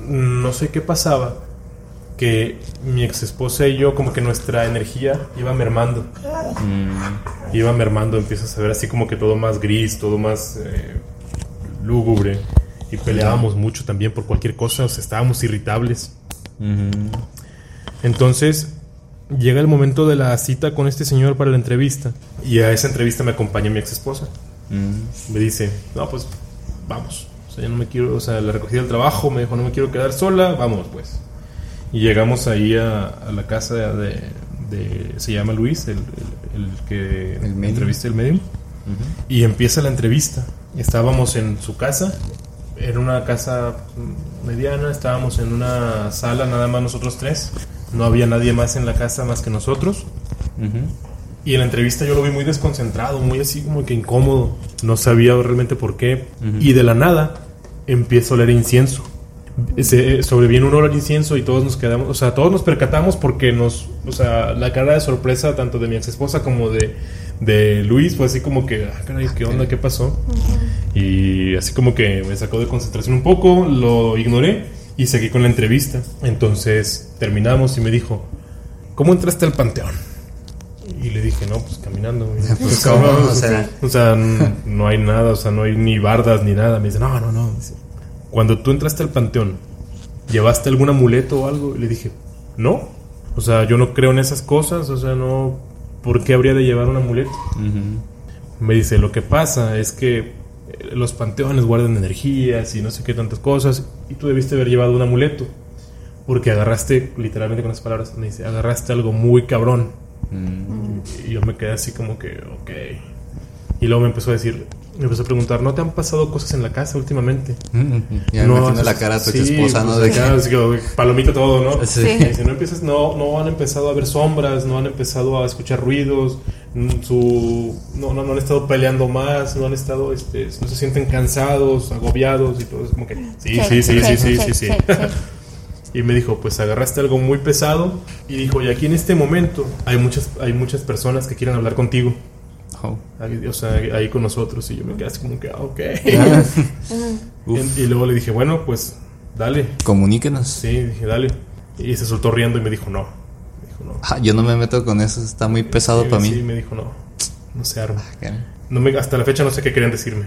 no sé qué pasaba, que mi ex esposa y yo, como que nuestra energía iba mermando. Iba mermando, empiezas a ver así como que todo más gris, todo más eh, lúgubre. Y peleábamos mucho también por cualquier cosa, o sea, estábamos irritables. Entonces, llega el momento de la cita con este señor para la entrevista. Y a esa entrevista me acompaña mi ex esposa. Me dice, no, pues vamos. O sea, yo no me quiero, o sea, la recogida del trabajo, me dijo, no me quiero quedar sola, vamos pues. Y llegamos ahí a, a la casa de, de- se llama Luis, el, el- el que El entrevista el medium. Y empieza la entrevista. Estábamos en su casa, era una casa mediana, estábamos en una sala nada más nosotros tres. No había nadie más en la casa más que nosotros. Y en la entrevista yo lo vi muy desconcentrado, muy así como que incómodo. No sabía realmente por qué. Y de la nada empiezo a oler incienso. Se, sobreviene un olor a incienso y todos nos quedamos, o sea, todos nos percatamos porque nos, o sea, la cara de sorpresa tanto de mi ex esposa como de, de Luis fue así como que, ah, caray, ¿qué onda? ¿Qué pasó? Y así como que me sacó de concentración un poco, lo ignoré y seguí con la entrevista. Entonces terminamos y me dijo, ¿cómo entraste al panteón? Y le dije, no, pues caminando. güey". Pues, ¿cómo? O sea- o sea, n- no hay nada, o sea, no hay ni bardas ni nada. Me dice, no, no, no. Dice, Cuando tú entraste al panteón, ¿llevaste algún amuleto o algo? Y le dije, no. O sea, yo no creo en esas cosas, o sea, no. ¿Por qué habría de llevar un amuleto? Me dice, lo que pasa es que los panteones guardan energías y no sé qué tantas cosas, y tú debiste haber llevado un amuleto, porque agarraste, literalmente con las palabras, me dice, agarraste algo muy cabrón. Y yo me quedé así como que, ok. Y luego me empezó a decir, me empezó a preguntar, ¿no te han pasado cosas en la casa últimamente? Ya me No, imagino la cara de tu sí, esposa, ¿no? pues, De que- palomita todo, ¿no? Sí. Y dice, no empiezas, no, no han empezado a ver sombras, no han empezado a escuchar ruidos, mm, su, no, no, no han estado peleando más, no han estado, este, no se sienten cansados, agobiados y todo, es como que, sí, sí, sí, sí, sí, sí, sí. Y me dijo, pues agarraste algo muy pesado y dijo, y aquí en este momento hay muchas, hay muchas personas que quieren hablar contigo. Oh. Ahí, o sea, ahí con nosotros y yo me quedé así como que, ah, ok. Y luego le dije, bueno, pues dale. Comuníquenos. Sí, dije, dale. Y se soltó riendo y me dijo, no. No. Ah, yo no me meto con eso, está muy pesado Sí, para mí. Sí, me dijo, no. No se arma. ¿Qué? No me, hasta la fecha no sé qué querían decirme.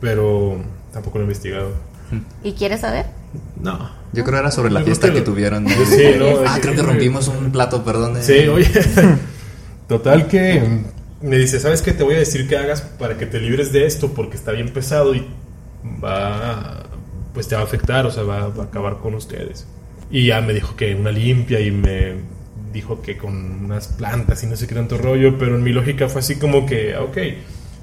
Pero tampoco lo he investigado. ¿Y quieres saber? No. Yo creo era sobre la Yo fiesta que que, lo- tuvieron. Sí, ¿no? Ah, creo que rompimos un plato, perdón. eh. Sí, oye. Total que me dice, ¿sabes qué? Te voy a decir que hagas para que te libres de esto porque está bien pesado y va, pues te va a afectar, o sea, va, va a acabar con ustedes. Y ya me dijo que una limpia y me dijo que con unas plantas y no sé qué tanto rollo, pero en mi lógica fue así como que, ah, ok,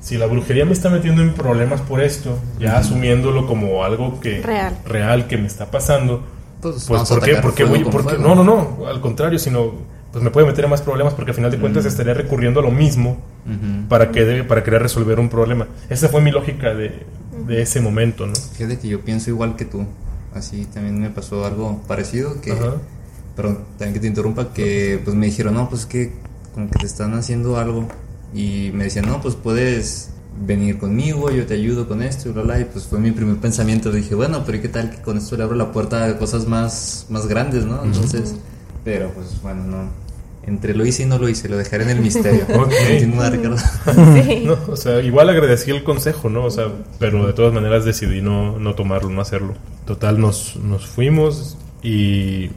si la brujería me está metiendo en problemas por esto, ya asumiéndolo como algo que Real. real que me está pasando, Pues, pues ¿por qué? atacar ¿Por qué fuego voy? No, no, no, al contrario, sino pues me puede meter en más problemas porque al final de cuentas estaría recurriendo a lo mismo para que para querer resolver un problema. Esa fue mi lógica de, de ese momento, ¿no? Fíjate que yo pienso igual que tú. Así también me pasó algo parecido que... Ajá. Perdón, también que te interrumpa, que pues me dijeron, no, pues que como que te están haciendo algo. Y me decían, no, pues puedes venir conmigo, yo te ayudo con esto y bla, bla. Y pues fue mi primer pensamiento. Dije, bueno, pero ¿y qué tal que con esto le abro la puerta a cosas más, más grandes, ¿no? Entonces, pero pues bueno, no. Entre lo hice y no lo hice, lo dejaré en el misterio. Ok. Continúa, Ricardo. No, o sea, igual agradecí el consejo, ¿no? O sea, pero de todas maneras decidí no, no tomarlo, no hacerlo. Total, nos, nos fuimos y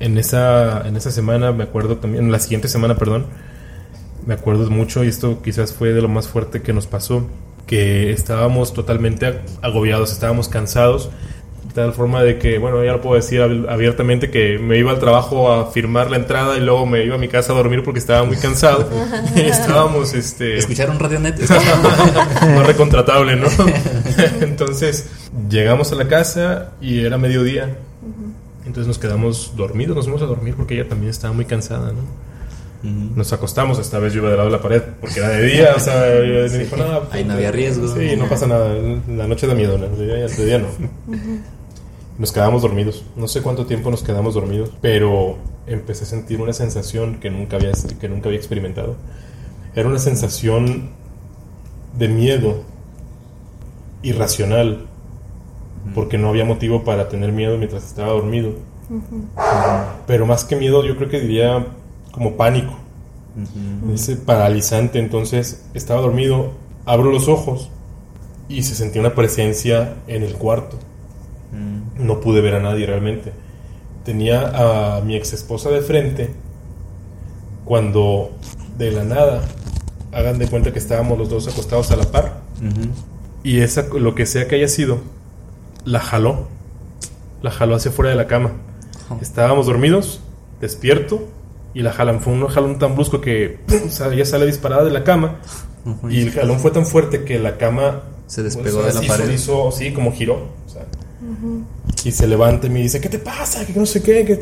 en esa, en esa semana, me acuerdo también, en la siguiente semana, perdón, me acuerdo mucho, y esto quizás fue de lo más fuerte que nos pasó, que estábamos totalmente agobiados, estábamos cansados, tal forma de que, bueno, ya lo puedo decir ab- abiertamente, que me iba al trabajo a firmar la entrada y luego me iba a mi casa a dormir porque estaba muy cansado. estábamos, este... ¿Escucharon Radionet? no recontratable, ¿no? Entonces llegamos a la casa y era mediodía. Entonces nos quedamos dormidos, nos fuimos a dormir porque ella también estaba muy cansada, ¿no? Nos acostamos, esta vez yo iba del lado de la pared porque era de día, o sea, ella me dijo, "No, Ahí no había riesgo". Sí, no pasa nada, la noche da miedo, ¿no? de día no. Nos quedamos dormidos, no sé cuánto tiempo nos quedamos dormidos, pero empecé a sentir una sensación que nunca había, que nunca había experimentado. Era una sensación de miedo irracional, porque no había motivo para tener miedo mientras estaba dormido. Pero más que miedo, yo creo que diría como pánico. Ese paralizante. Entonces estaba dormido, abro los ojos y se sentía una presencia en el cuarto. No pude ver a nadie realmente. Tenía a mi ex esposa de frente cuando de la nada, hagan de cuenta que estábamos los dos acostados a la par. Y esa, lo que sea que haya sido, la jaló. La jaló hacia fuera de la cama. Estábamos dormidos, despierto, y la jalan. Fue un jalón tan brusco que ¡pum! o sea, ella sale disparada de la cama. Y el jalón fue tan fuerte que la cama Se despegó o sea, de la sí, pared. hizo- sí, como giró. o sea. Y se levanta y me dice, ¿qué te pasa? Que no sé qué. que-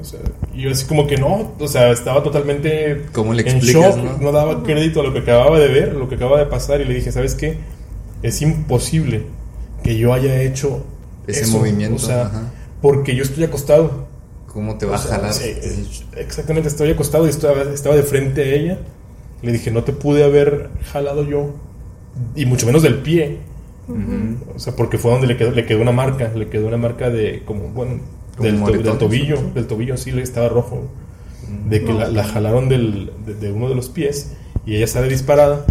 o sea, y yo así como que no, o sea, estaba totalmente ¿Cómo le en explicas, shock, no? daba crédito a lo que acababa de ver, lo que acaba de pasar y le dije, ¿sabes qué? Es imposible que yo haya hecho Ese eso". movimiento, o sea, ajá. porque yo estoy acostado. ¿Cómo te va a O sea, jalar? exactamente, estoy acostado y estaba, estaba de frente a ella. Le dije, no te pude haber jalado yo, y mucho menos del pie. O sea, porque fue donde le quedó, le quedó una marca, le quedó una marca de, como, bueno, Como del, moretones, del tobillo, ¿no? del tobillo, sí, le estaba rojo. De que la, la jalaron del, de, de uno de los pies y ella sale disparada.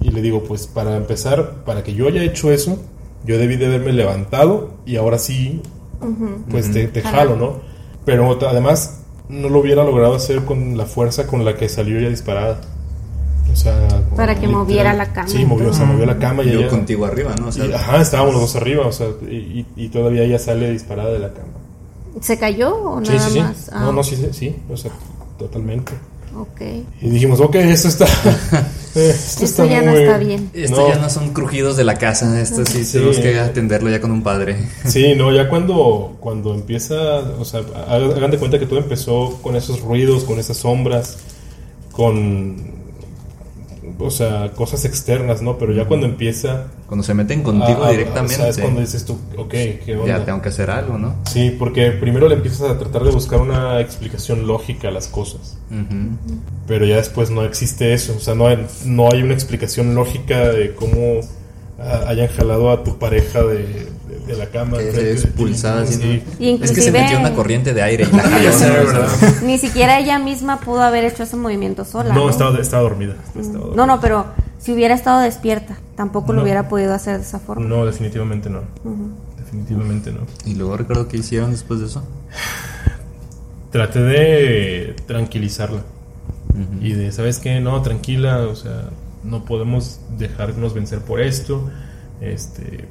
Y le digo, pues para empezar, para que yo haya hecho eso, yo debí de haberme levantado y ahora sí, pues te, te jalo, ¿no? Pero además no lo hubiera logrado hacer con la fuerza con la que salió ella disparada. O sea, Para que literal- moviera la cama Sí, movió, o sea, movió la cama y Yo ella- contigo arriba, ¿no? O sea, y- ajá, estábamos los dos arriba, o sea, y, y- todavía ella sale disparada de la cama. ¿Se cayó o Sí, nada sí, sí. más? Ah, No, no, sí, sí, sí, o sea, totalmente. Ok. Y dijimos, ok, esto está. esto Esto ya no está bien. Esto No. ya no son crujidos de la casa, esto sí, Sí. tenemos que atenderlo ya con un padre. Sí, no, ya cuando, cuando empieza, o sea, hagan hagan de cuenta que todo empezó con esos ruidos, con esas sombras, con, o sea, cosas externas, ¿no? Pero ya cuando empieza... Cuando se meten contigo a- a- directamente, sea, es cuando dices tú, ok, ¿qué onda? ya tengo que hacer algo, ¿no? Sí, porque primero le empiezas a tratar de buscar una explicación lógica a las cosas. Pero ya después no existe eso. O sea, no hay, no hay una explicación lógica de cómo ah, hayan jalado a tu pareja de, de- la cama. Que se expulsada Es que se metió una corriente de aire. Ni siquiera ella misma pudo haber hecho ese movimiento sola. No, No, estaba, estaba dormida. estaba dormida. no, no, pero si hubiera estado despierta, tampoco lo hubiera podido hacer de esa forma. No, definitivamente no. Definitivamente no. Y luego recuerdo que hicieron después de eso. Traté de tranquilizarla. Y de, ¿sabes qué? No, tranquila, o sea, no podemos dejarnos vencer por esto. Este,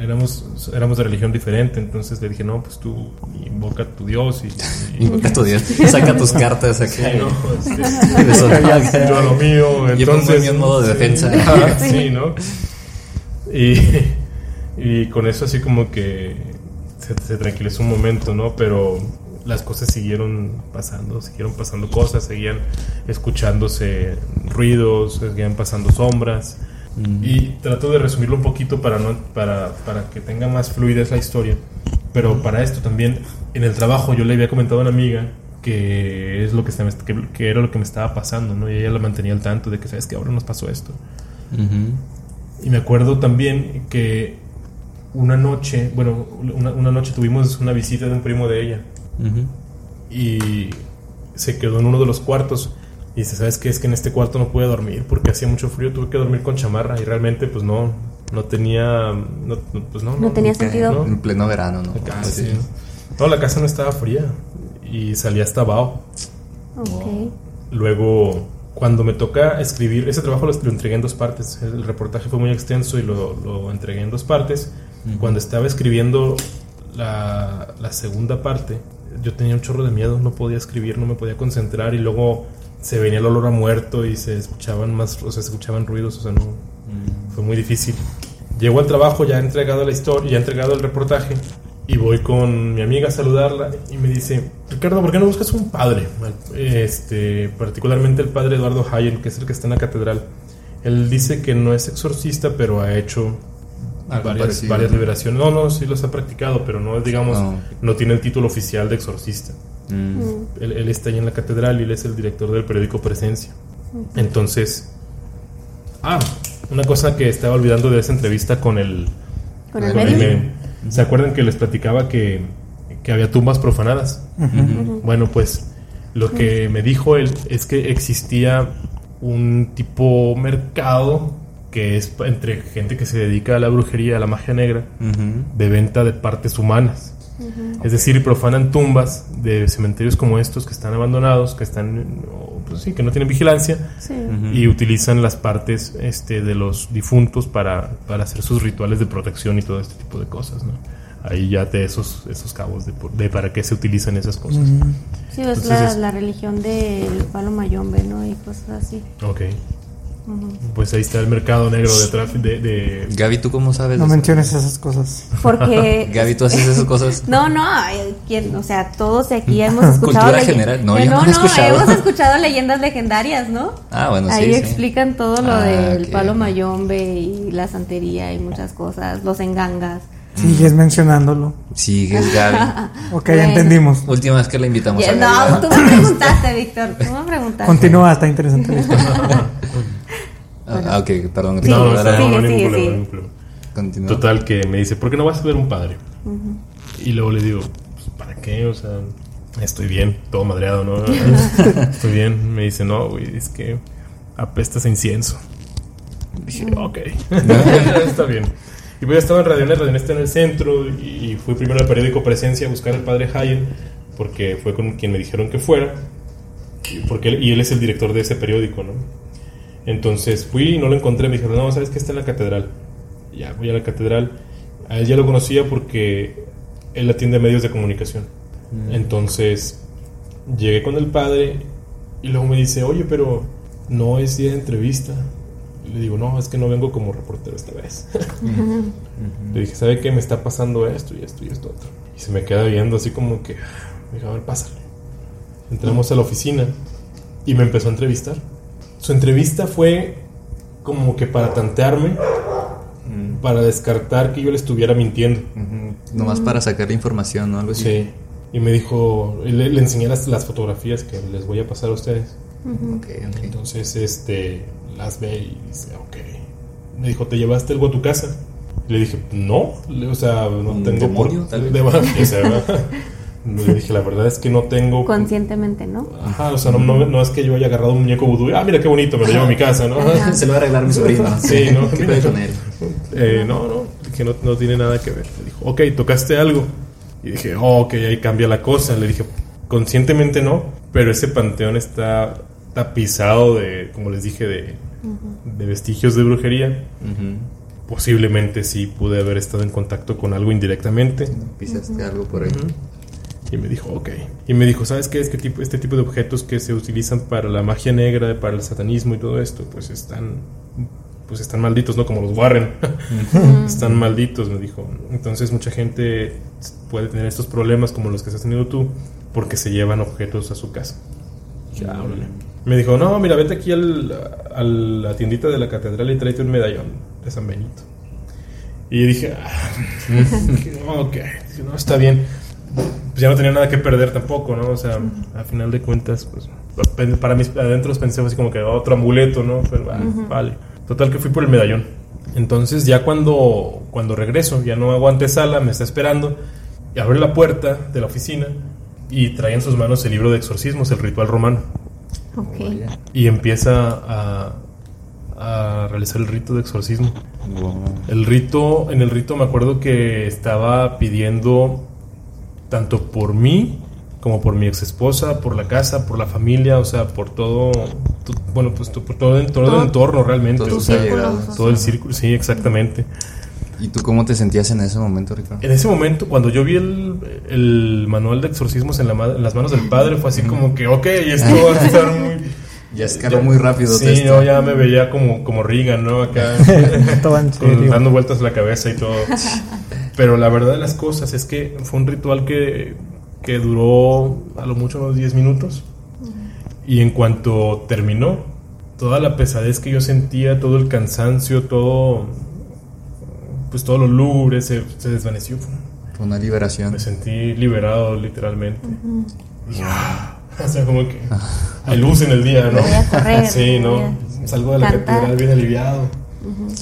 éramos, éramos de religión diferente, entonces le dije, no, pues tú invoca a tu Dios y... y- Invoca a tu Dios. Saca tus cartas soldado. yo a lo mío, Yo entonces... mío en modo de sí, defensa. sí, ¿no? Y, y con eso así como que se, se tranquilizó un momento, ¿no? Pero las cosas siguieron pasando, siguieron pasando cosas, seguían escuchándose ruidos, seguían pasando sombras. Y trato de resumirlo un poquito para, no, para, para que tenga más fluidez la historia. Pero para esto también, en el trabajo yo le había comentado a una amiga que es lo que, se que, que era lo que me estaba pasando, ¿no? Y ella la mantenía al tanto de que, ¿sabes que Ahora nos pasó esto. Y me acuerdo también que una noche, bueno, una, una noche tuvimos una visita de un primo de ella y se quedó en uno de los cuartos y dice, ¿sabes qué? Es que en este cuarto no pude dormir porque hacía mucho frío, tuve que dormir con chamarra y realmente pues no, no tenía, no, no, pues no, No tenía sentido. ¿no? En pleno verano, ¿no? Ah, Así. sí. No, la casa no estaba fría y salía hasta abajo. Ok. Luego cuando me toca escribir, ese trabajo lo, lo entregué en dos partes. El reportaje fue muy extenso y lo, lo entregué en dos partes. Cuando estaba escribiendo la, la segunda parte, yo tenía un chorro de miedo, no podía escribir, no me podía concentrar y luego se venía el olor a muerto y se escuchaban más, o sea, se escuchaban ruidos, o sea, no, fue muy difícil. Llego al trabajo, ya he entregado la historia, ya he entregado el reportaje y voy con mi amiga a saludarla y me dice, Ricardo, ¿por qué no buscas un padre? Este, particularmente el padre Eduardo Hayen, que es el que está en la catedral. Él dice que no es exorcista, pero ha hecho Algo varias, liberaciones. No, no, sí los ha practicado, pero no, digamos, Ah. no tiene el título oficial de exorcista. Mm. Él, él está ahí en la catedral y él es el director del periódico Presencia. Entonces, ah, una cosa que estaba olvidando de esa entrevista con el, Con el con el médico. médium. ¿Se acuerdan que les platicaba que, que había tumbas profanadas? Bueno, pues lo que me dijo él es que existía un tipo mercado que es entre gente que se dedica a la brujería, a la magia negra, de venta de partes humanas. Es decir, profanan tumbas de cementerios como estos que están abandonados, que están, pues sí, que no tienen vigilancia, Sí. y utilizan las partes este, de los difuntos para, para hacer sus rituales de protección y todo este tipo de cosas, ¿no? Ahí ya te esos, esos cabos de, para qué se utilizan esas cosas. Sí, es Entonces la, es- la religión del palo mayombe, ¿no? Y cosas así. Ok. Pues ahí está el mercado negro de tráfico de, de- Gaby, ¿tú cómo sabes? No menciones esas cosas. Porque... Gaby, ¿tú haces esas cosas? No, no, o sea, todos aquí hemos escuchado... Cultura general. No, yo no no, escuchado. hemos escuchado leyendas legendarias, ¿no? Ah, bueno, sí, Ahí sí. explican todo lo Ah, del ok. palo mayombe y la santería y muchas cosas, los engangas. Sigues mencionándolo. Sigues, Gaby. Ok, Bueno. ya entendimos. Última vez que la invitamos Ya, a Gaby. no, tú me preguntaste, Víctor, tú me preguntaste. Continúa, está interesante la historia. Ah, ah, ok, perdón. Sí, no, no, ahora no, no, ningún problema, ningún problema. continúa. Total, que me dice, ¿por qué no vas a ver un padre? Y luego le digo, pues, ¿para qué? O sea, estoy bien, todo madreado, ¿no? estoy bien. Me dice, no, güey, es que apestas a incienso. Dije, ok, está bien. Y pues estaba en Radionet, Radionet está en el centro y fui primero al periódico Presencia a buscar al padre Hayen porque fue con quien me dijeron que fuera y, porque él, y él es el director de ese periódico, ¿no? Entonces fui y no lo encontré, me dijeron, no, ¿sabes que Está en la catedral. Y Ya, voy a la catedral. A él ya lo conocía porque él atiende medios de comunicación. Entonces llegué con el padre y luego me dice, oye, pero no es día de entrevista. Y le digo, no, es que no vengo como reportero esta vez. Le dije, ¿sabe qué? Me está pasando esto y esto y esto otro. Y se me queda viendo así como que, me dijo, a ver, pásale. Entramos a la oficina y me empezó a entrevistar. Su entrevista fue como que para tantearme, para descartar que yo le estuviera mintiendo. Nomás para sacar la información, ¿no? Algo así. Sí. Y me dijo, le, le enseñé las, las fotografías que les voy a pasar a ustedes. Ok, ok. Entonces, este, las ve y dice, ok. Me dijo, ¿te llevaste algo a tu casa? Y le dije, no, le- o sea, no ¿Un tengo demonio, por... tal vez? le dije, la verdad es que no tengo... Conscientemente, ¿no? Ajá, o sea, no, no, no es que yo haya agarrado un muñeco vudú y, ah, mira qué bonito, me lo llevo a mi casa, ¿no? Se lo va a arreglar mi sobrino. Sí, ¿no? ¿Qué Mira. con él? Eh, no, no, que no, no tiene nada que ver. Me dijo, ok, tocaste algo. Y dije, oh, ok, ahí cambia la cosa. Le dije, conscientemente no, pero ese panteón está tapizado de, como les dije, de, de vestigios de brujería. Posiblemente sí pude haber estado en contacto con algo indirectamente. Pisaste algo por ahí. Y me dijo, ok. Y me dijo, ¿sabes qué? Es que tipo, este tipo de objetos que se utilizan para la magia negra, para el satanismo y todo esto, pues están, pues están malditos, ¿no? Como los Warren. están malditos, me dijo. Entonces mucha gente puede tener estos problemas como los que estás teniendo tú, porque se llevan objetos a su casa. Dije, "Ah, órale". Me dijo, no, mira, vete aquí al, a la tiendita de la catedral y tráete un medallón de San Benito. Y dije, ah, ok, no, está bien. Pues ya no tenía nada que perder tampoco, ¿no? O sea, a final de cuentas, pues para mis adentros pensé así como que otro amuleto, ¿no? Pero ah, vale. Total que fui por el medallón. Entonces ya cuando, cuando regreso, ya no hago antesala, me está esperando, y abre la puerta de la oficina y trae en sus manos el libro de exorcismos, el ritual romano. Ok. Vaya. Y empieza a, a realizar el rito de exorcismo. Wow. El rito, en el rito me acuerdo que estaba pidiendo tanto por mí como por mi ex esposa, por la casa, por la familia, o sea, por todo, tu- bueno, pues tu- todo, el- todo Todo- el entorno realmente. Todo o sea, todo el círculo, sí, exactamente. ¿Y tú cómo te sentías en ese momento, Ricardo? En ese momento, cuando yo vi el, el manual de exorcismos en, la en las manos del padre, fue así como que, ok, esto va a estar muy... Ya escaló muy rápido. Sí, todo yo ya me veía como, como Reagan, ¿no? Acá, Todo con- dando vueltas la cabeza y todo. Pero la verdad de las cosas es que fue un ritual que, que duró a lo mucho unos 10 minutos. Y en cuanto terminó, toda la pesadez que yo sentía, todo el cansancio, todo, pues todo lo lúgubre se, se desvaneció. Fue una liberación. Me sentí liberado literalmente. Dije, "Ah", o sea, como que hay luz en el día, ¿no? Correr, sí, ¿no? Salgo de la catedral bien aliviado.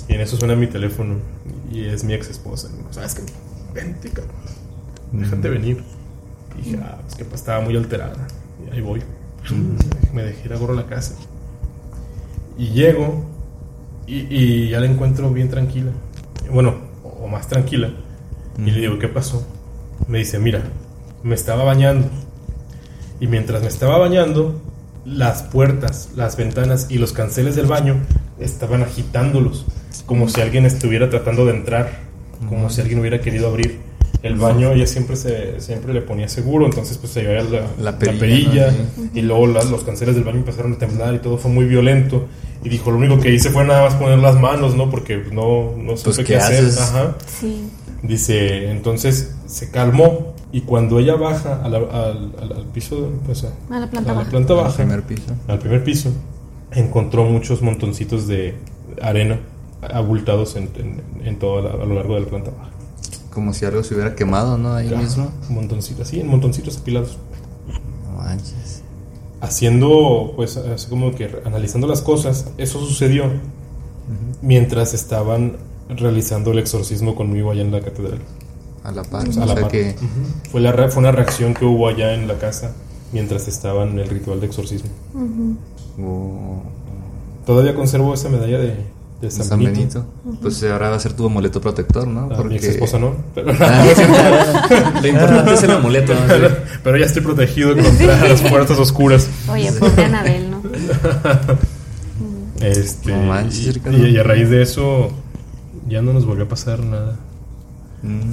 Y en eso suena mi teléfono. Y es mi ex esposa. ¿Sabes qué? Vente, cabrón. Déjate venir. Y dije, ah, pues que estaba muy alterada. Y ahí voy. Me dejé ir a gorro a la casa. Y llego y, y ya la encuentro bien tranquila. Bueno, o más tranquila. Y le digo, ¿qué pasó? Me dice, mira, me estaba bañando. Y mientras me estaba bañando, las puertas, las ventanas y los canceles del baño estaban agitándolos, como si alguien estuviera tratando de entrar, como si alguien hubiera querido abrir. El baño ella siempre se siempre le ponía seguro, entonces pues se llevaba la, La la perilla, perilla, ¿no? y luego las- los canceles del baño empezaron a temblar y todo fue muy violento. Y dijo, lo único que hice fue nada más poner las manos, ¿no? Porque no, no supe Pues, qué ¿qué hacer. Ajá. Sí. Dice, entonces se calmó y cuando ella baja a la- al, al- al piso, pues, a, A la planta a baja. planta Al baja, primer piso. al primer piso, encontró muchos montoncitos de arena abultados en, en, en todo la- a lo largo de la planta baja. Como si algo se hubiera quemado, ¿no? Ahí Ajá, mismo. Montoncitos, sí, en montoncitos apilados. No manches. Haciendo, pues, así como que analizando las cosas, eso sucedió mientras estaban realizando el exorcismo conmigo allá en la catedral. A la par. O O sea, a la sea par. que. Fue, la, re- fue una reacción que hubo allá en la casa mientras estaban en el ritual de exorcismo. oh, Todavía conservo esa medalla de, de San, San Benito. Benito. Pues ahora va a ser tu amuleto protector, ¿no? A mi ex esposa no, pero, Ah, Lo importante es el amuleto. ¿no? pero, pero ya estoy protegido contra las puertas oscuras. Oye, pobre Anabel, ¿no? Este, No manches, y- y, y a raíz de eso ya no nos volvió a pasar nada. Mm.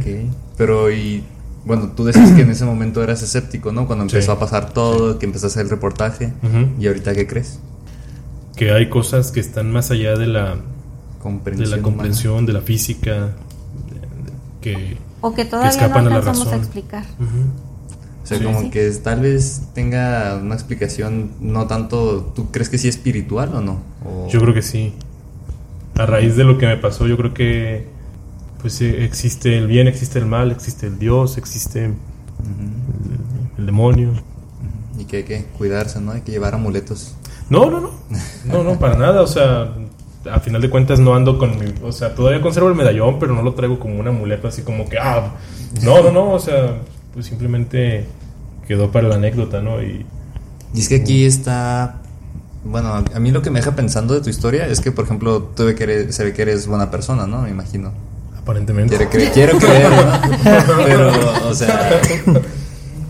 Ok. Pero y. Bueno, tú decías que en ese momento eras escéptico, ¿no? Cuando empezó Sí. a pasar todo, que empezaste a hacer el reportaje. ¿Y ahorita qué crees? Que hay cosas que están más allá de la, de Comprensión. la humana. comprensión, de la física, de- de- que... O que todavía no escapan a la alcanzamos a razón. explicar. O sea, Sí. como Sí. que tal vez tenga una explicación, no tanto. ¿Tú crees que sí espiritual o no? O- Yo creo que sí. A raíz de lo que me pasó, yo creo que pues eh, existe el bien, existe el mal, existe el Dios, existe el, el demonio. Y que hay que cuidarse, ¿no? Hay que llevar amuletos. No, no, no. No, no, para nada. O sea, a final de cuentas no ando con mi... O sea, todavía conservo el medallón, pero no lo traigo como un amuleto así como que... Ah, no, no, no. O sea, pues simplemente quedó para la anécdota, ¿no? Y... Y es que aquí está. Bueno, a mí lo que me deja pensando de tu historia es que, por ejemplo, tú ve que eres- se ve que eres buena persona, ¿no? Me imagino. Aparentemente. Quiero, cre- quiero creer, ¿no? Pero, o sea.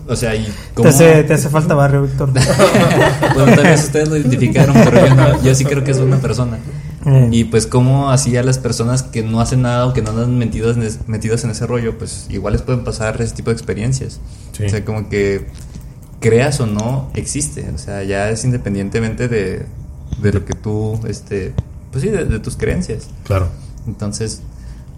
O sea, ¿y Te hace, te hace falta barrio, Víctor. bueno, tal vez ustedes lo identificaron, pero yo, no- yo sí creo que es buena persona. Eh, Y pues cómo así a las personas que no hacen nada o que no andan metidas metidas en ese rollo, pues igual les pueden pasar ese tipo de experiencias. Sí. O sea, como que creas o no, existe. O sea, ya es independientemente de, de lo que tú, este, pues sí, de, de tus creencias. Claro. Entonces,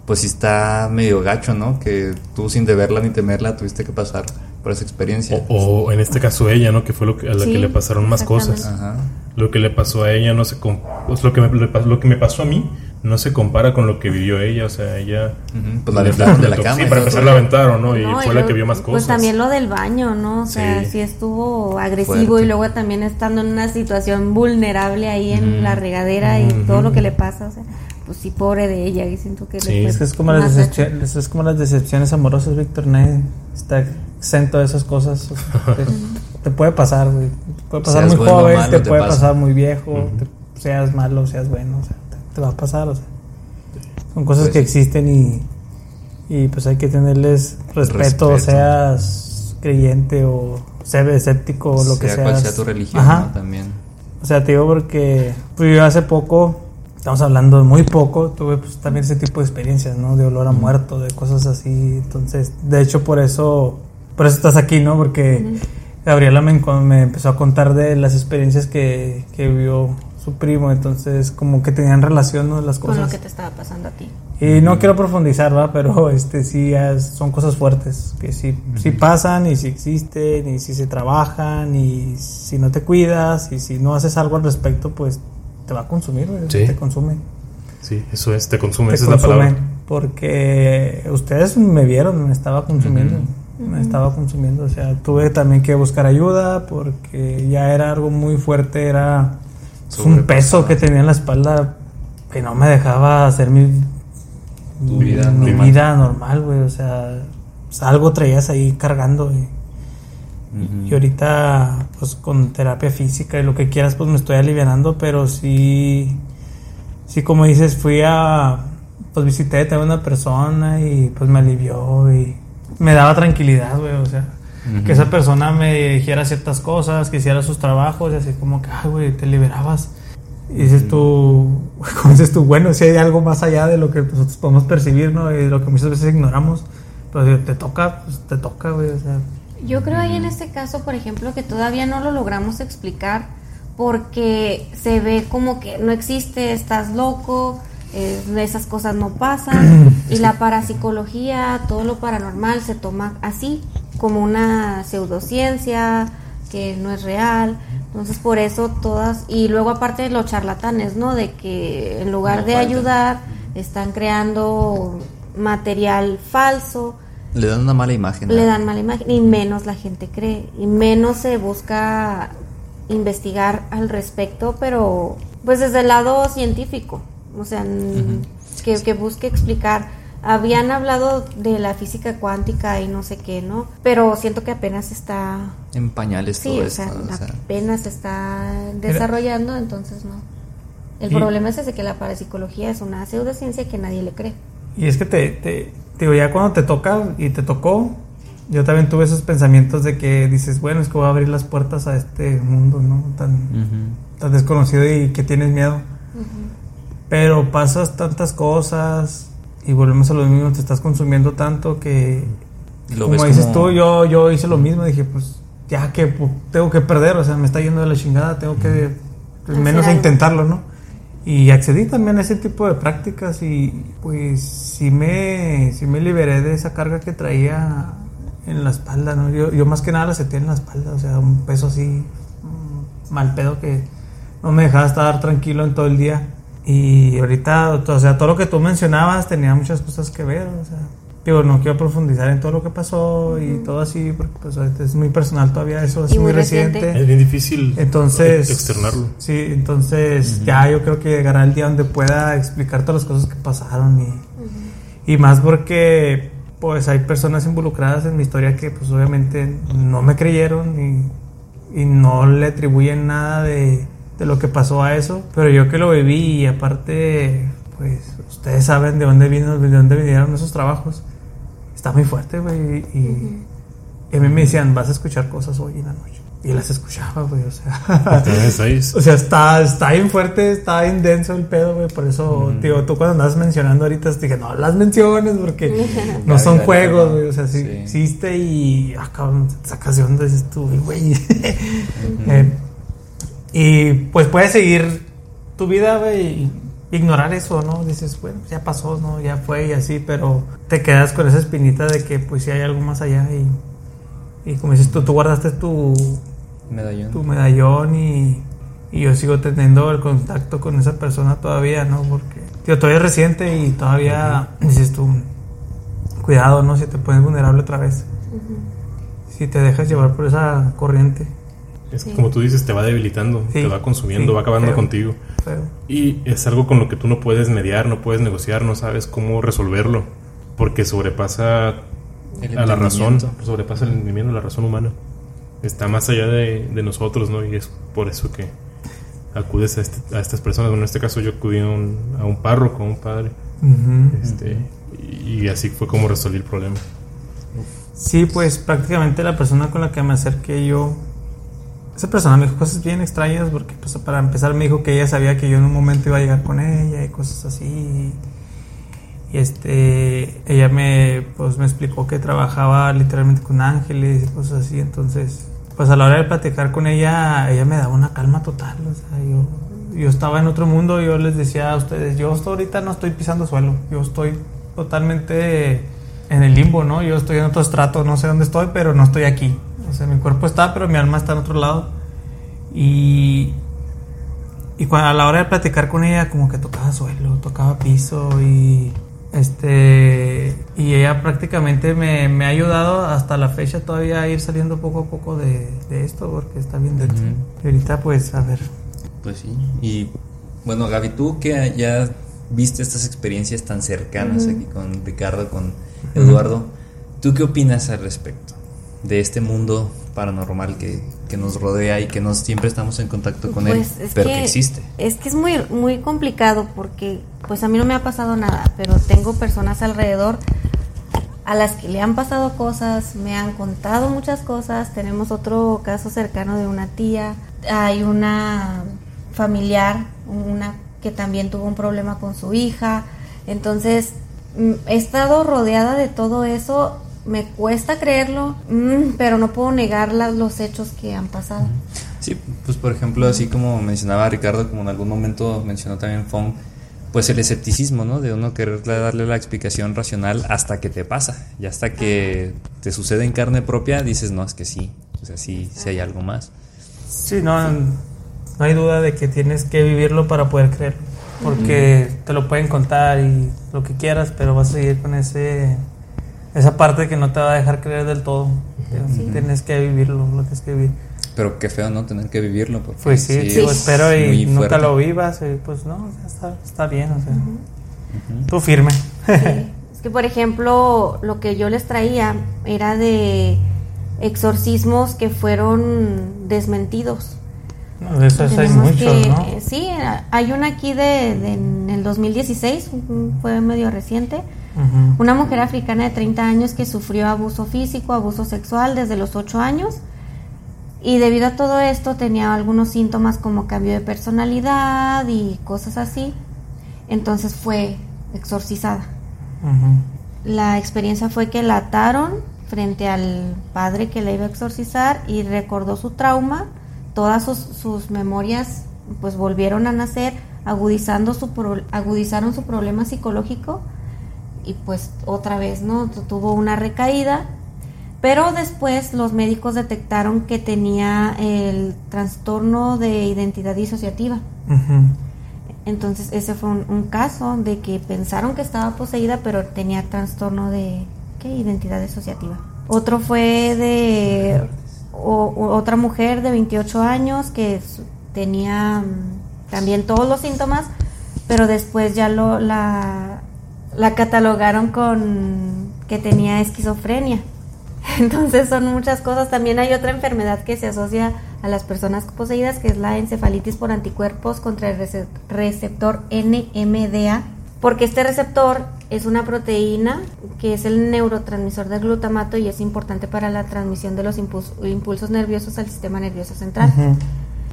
pues sí está medio gacho, ¿no? Que tú sin deberla ni temerla tuviste que pasar por esa experiencia. O, o en este caso ella, ¿no? Que fue lo que, a la Sí, que le pasaron más cosas. Ajá. Lo que le pasó a ella no se... pues, lo, que me, lo que me pasó a mí no se compara con lo que vivió ella. O sea, ella... Ujú, Pues la de la cama. Sí, para empezar la aventaron, ¿no? Y No, fue y la que vio más cosas. Pues también lo del baño, ¿no? O sea, Sí. sí, estuvo agresivo Fuerte. y luego también estando en una situación vulnerable ahí en la regadera y todo lo que le pasa, o sea, pues sí, pobre de ella, y siento que Sí. Es que es como, las es como las decepciones amorosas, Víctor. Nadie está exento de esas cosas. O sea, te, te puede pasar, güey. Te puede pasar Seas muy bueno joven, malo, te, te puede pasa. pasar muy viejo, te- seas malo, seas bueno. O sea, te, te va a pasar. O sea, son cosas Pues que existen y, y pues hay que tenerles respeto, Respeto. seas creyente o ser escéptico o lo que sea. cual sea tu religión, Ajá. ¿no? También. O sea, te digo porque pues, yo hace poco, estamos hablando de muy poco, tuve pues, también ese tipo de experiencias, ¿no? De olor a muerto, de cosas así. Entonces, de hecho, por eso, por eso estás aquí, ¿no? Porque Gabriela me, empezó a contar de las experiencias que, que vio su primo. Entonces, como que tenían relación, ¿no? Las Con lo cosas. que te estaba pasando a ti. Y no quiero profundizar, ¿va? Pero este sí es- son cosas fuertes que sí, sí pasan y sí existen y sí se trabajan y si no te cuidas y si no haces algo al respecto, pues te va a consumir, Sí. te consume. Sí, eso es, te consume, Te esa es la consume palabra. porque ustedes me vieron, me estaba consumiendo, me estaba consumiendo, o sea, tuve también que buscar ayuda porque ya era algo muy fuerte, era un peso que tenía en la espalda que no me dejaba hacer mi vida mi normal. vida normal, güey. O sea, pues, algo traías ahí cargando, güey. Y ahorita, pues con terapia física y lo que quieras, pues me estoy alivianando, pero sí, sí, como dices, fui a, pues visité a una persona y pues me alivió y me daba tranquilidad, güey. O sea, que esa persona me dijera ciertas cosas, que hiciera sus trabajos y así como que, ay, güey, te liberabas. Y dices tú, como dices tú, bueno, si hay algo más allá de lo que nosotros podemos percibir, ¿no? Y de lo que muchas veces ignoramos, pues te toca, pues te toca, güey, o sea. Yo creo ahí en este caso, por ejemplo, que todavía no lo logramos explicar porque se ve como que no existe, estás loco, eh, esas cosas no pasan y la parapsicología, todo lo paranormal se toma así, como una pseudociencia que no es real. Entonces por eso todas, y luego aparte de los charlatanes, ¿no? De que en lugar No de ayudar, están creando material falso. Le dan una mala imagen. Le dan mala imagen y menos la gente cree y menos se busca investigar al respecto, pero pues desde el lado científico, o sea, que, que busque explicar. Habían hablado de la física cuántica y no sé qué, ¿no? Pero siento que apenas está, En pañales sí, todo o esto. sea, o sea. apenas está desarrollando, entonces no. El Y- problema es ese que la parapsicología es una pseudociencia que nadie le cree. Y es que te, te, te digo, ya cuando te toca y te tocó, yo también tuve esos pensamientos de que dices, bueno, es que voy a abrir las puertas a este mundo, ¿no? Tan, tan desconocido y que tienes miedo. Pero pasas tantas cosas y volvemos a lo mismo, te estás consumiendo tanto que, Lo como ves dices como- tú, yo, yo hice lo mismo, dije, pues ya que pues, tengo que perder, o sea, me está yendo de la chingada, tengo que pues, menos a intentarlo, ¿no? Y accedí también a ese tipo de prácticas y pues sí me, sí me liberé de esa carga que traía en la espalda, ¿no? Yo, yo más que nada la sentía en la espalda, o sea, un peso así mm, mal pedo que no me dejaba estar tranquilo en todo el día. Y ahorita, o sea, todo lo que tú mencionabas tenía muchas cosas que ver, o sea, digo, no quiero profundizar en todo lo que pasó y todo así, porque pues es muy personal todavía, eso es muy, muy reciente. reciente. Es bien difícil Entonces, externarlo. Sí, entonces ya yo creo que llegará el día donde pueda explicar todas las cosas que pasaron y, y más porque pues hay personas involucradas en mi historia que pues obviamente no me creyeron y, y no le atribuyen nada de, de lo que pasó a eso, pero yo que lo viví y aparte pues ustedes saben de dónde vino, de dónde vinieron esos trabajos. Está muy fuerte, güey, y, y a mí me decían, vas a escuchar cosas hoy en la noche. Y las escuchaba, güey, o sea. O sea, está, está bien fuerte, está bien denso el pedo, güey. Por eso, digo, tú cuando andabas mencionando ahorita, dije, no las menciones porque no son juegos, güey. O sea, sí, sí. existe y, ah, cabrón, te sacas de onda, dices tú, güey. Eh, y pues puedes seguir tu vida, güey, y ignorar eso, ¿no? Dices, bueno, ya pasó, ¿no? Ya fue y así, pero te quedas con esa espinita de que, pues, sí hay algo más allá y, y como dices tú, tú guardaste tu, Medallón. tu medallón y, y yo sigo teniendo el contacto con esa persona todavía, ¿no? Porque tío, todavía es reciente y todavía dices tú, cuidado, ¿no? Si te pones vulnerable otra vez. Si te dejas llevar por esa corriente. Es Sí. como tú dices, te va debilitando, Sí, te va consumiendo, sí, va acabando feo. contigo. Feo. Y es algo con lo que tú no puedes mediar, no puedes negociar, no sabes cómo resolverlo, porque sobrepasa El a la razón, sobrepasa el entendimiento, la razón humana. Está más allá de, de nosotros, ¿no? Y es por eso que acudes a, este- a estas personas. Bueno, en este caso yo acudí a un, a un párroco, a un padre, Ujú. este, y, y así fue como resolví el problema. Sí, pues prácticamente la persona con la que me acerqué yo, esa persona me dijo cosas bien extrañas porque pues para empezar me dijo que ella sabía que yo en un momento iba a llegar con ella y cosas así. Y este, ella me, pues me explicó que trabajaba literalmente con ángeles y cosas así, entonces, pues a la hora de platicar con ella, ella me daba una calma total, o sea, yo, yo estaba en otro mundo, yo les decía a ustedes, yo ahorita no estoy pisando suelo, yo estoy totalmente en el limbo, ¿no? Yo estoy en otro estrato, no sé dónde estoy, pero no estoy aquí. O sea, mi cuerpo está, pero mi alma está en otro lado. Y, y cuando, a la hora de platicar con ella, como que tocaba suelo, tocaba piso y este y ella prácticamente me, me ha ayudado hasta la fecha todavía a ir saliendo poco a poco de, de esto porque está bien dentro. Ujú. Y ahorita pues a ver. Pues sí. Y bueno, Gaby, tú que ya viste estas experiencias tan cercanas aquí con Ricardo, con Eduardo, ¿tú qué opinas al respecto de este mundo paranormal que, que nos rodea y que no siempre estamos en contacto con él, Pues, es pero que, existe? Es que es muy, muy complicado porque pues a mí no me ha pasado nada, pero tengo personas alrededor a las que le han pasado cosas, me han contado muchas cosas. Tenemos otro caso cercano de una tía, hay una familiar, una que también tuvo un problema con su hija. Entonces, mm, he estado rodeada de todo eso. Me cuesta creerlo, mm, pero no puedo negar los hechos que han pasado. Sí, pues por ejemplo, así como mencionaba Ricardo, como en algún momento mencionó también Fong, pues el escepticismo, ¿no? De uno querer darle la explicación racional hasta que te pasa. Y hasta que te sucede en carne propia, dices, no, es que sí. O sea, sí, sí hay algo más. Sí, no, no hay duda de que tienes que vivirlo para poder creerlo. Porque te lo pueden contar y lo que quieras, pero vas a seguir con ese esa parte que no te va a dejar creer del todo. Tienes que vivirlo, lo tienes que vivir. Pero qué feo, ¿no? Tener que vivirlo. porque Pues sí, sí digo, es espero y nunca fuerte. lo vivas, y pues no, o sea, está, está bien, o sea. Tú firme. Sí. Es que, por ejemplo, lo que yo les traía era de exorcismos que fueron desmentidos. No, de esos hay Tenemos muchos, que- ¿no? Sí, hay una aquí de, de- en el 2016, mm, fue medio reciente. Una mujer africana de 30 años que sufrió abuso físico, abuso sexual desde los 8 años. Y debido a todo esto tenía algunos síntomas como cambio de personalidad y cosas así. Entonces fue exorcizada. La experiencia fue que la ataron frente al padre que la iba a exorcizar y recordó su trauma, todas sus, sus memorias pues volvieron a nacer, agudizando su pro- agudizaron su problema psicológico y pues otra vez no Tu- tuvo una recaída, pero después los médicos detectaron que tenía el trastorno de identidad disociativa. Entonces ese fue un, un caso de que pensaron que estaba poseída, pero tenía trastorno de ¿qué? identidad disociativa. Otro fue de o- otra mujer de 28 años que tenía mm, también todos los síntomas, pero después ya lo la, la catalogaron con que tenía esquizofrenia. Entonces son muchas cosas. También hay otra enfermedad que se asocia a las personas poseídas, que es la encefalitis por anticuerpos contra el rece- receptor NMDA, porque este receptor es una proteína que es el neurotransmisor del glutamato y es importante para la transmisión de los impulsos, nerviosos al sistema nervioso central.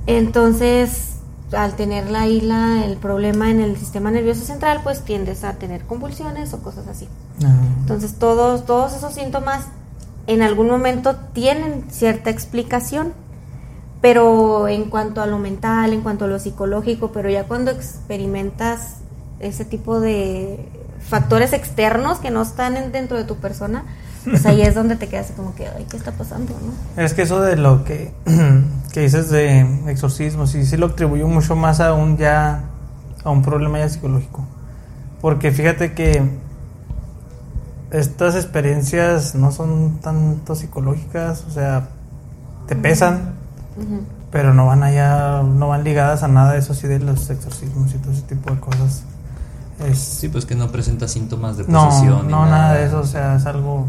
Entonces, al tener la isla, el problema en el sistema nervioso central, pues tiendes a tener convulsiones o cosas así. Ah. Entonces todos, todos esos síntomas en algún momento tienen cierta explicación, pero en cuanto a lo mental, en cuanto a lo psicológico, pero ya cuando experimentas ese tipo de factores externos que no están en- dentro de tu persona, pues ahí es donde te quedas como que, ay, ¿qué está pasando? ¿no? Es que eso de lo que, que dices de exorcismo, sí, sí lo atribuyo mucho más a un ya, a un problema ya psicológico. Porque fíjate que estas experiencias no son tanto psicológicas, o sea, te pesan, Ujú. pero no van allá, no van ligadas a nada de eso sí de los exorcismos y todo ese tipo de cosas. Es, Sí, pues que no presenta síntomas de no, posesión. ni no, nada de eso, o sea, es algo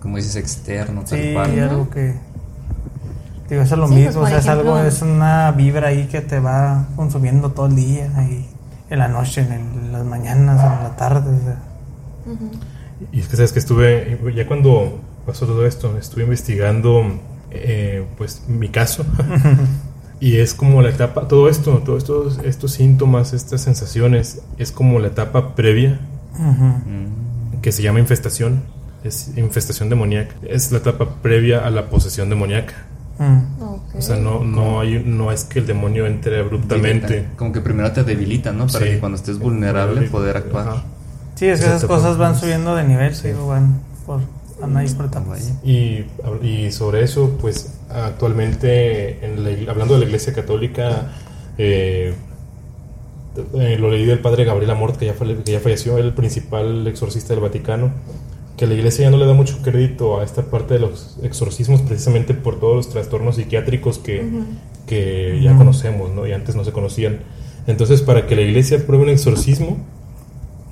Como dices, externo, tal Sí, cual. algo que. Digo, eso es lo Sí, pues, mismo, por o sea, es algo, ejemplo- es una vibra ahí que te va consumiendo todo el día, y en la noche, en, el- en las mañanas, en la tarde, o sea. Ujú. Y es que sabes que estuve, ya cuando pasó todo esto. Estuve investigando, eh, pues, mi caso. y es como la etapa, todo esto, todos estos, estos síntomas, estas sensaciones, es como la etapa previa que se llama infestación. Es infestación demoníaca. Es la etapa previa a la posesión demoníaca. Mm. O sea, no, no, hay, no es que el demonio entre abruptamente. Como que primero te debilita, ¿no? Para Sí. que cuando estés vulnerable poder actuar. Ajá. Sí, es que Esa esas cosas van subiendo de nivel, sí, van por, van ahí por etapas. Y, y sobre eso, pues actualmente, en la ig- hablando de la Iglesia Católica, eh, eh, lo leí del padre Gabriel Amort, que ya, que ya falleció, el principal exorcista del Vaticano, que la Iglesia ya no le da mucho crédito a esta parte de los exorcismos precisamente por todos los trastornos psiquiátricos que, que ya conocemos, ¿no? Y antes no se conocían. Entonces, para que la Iglesia apruebe un exorcismo,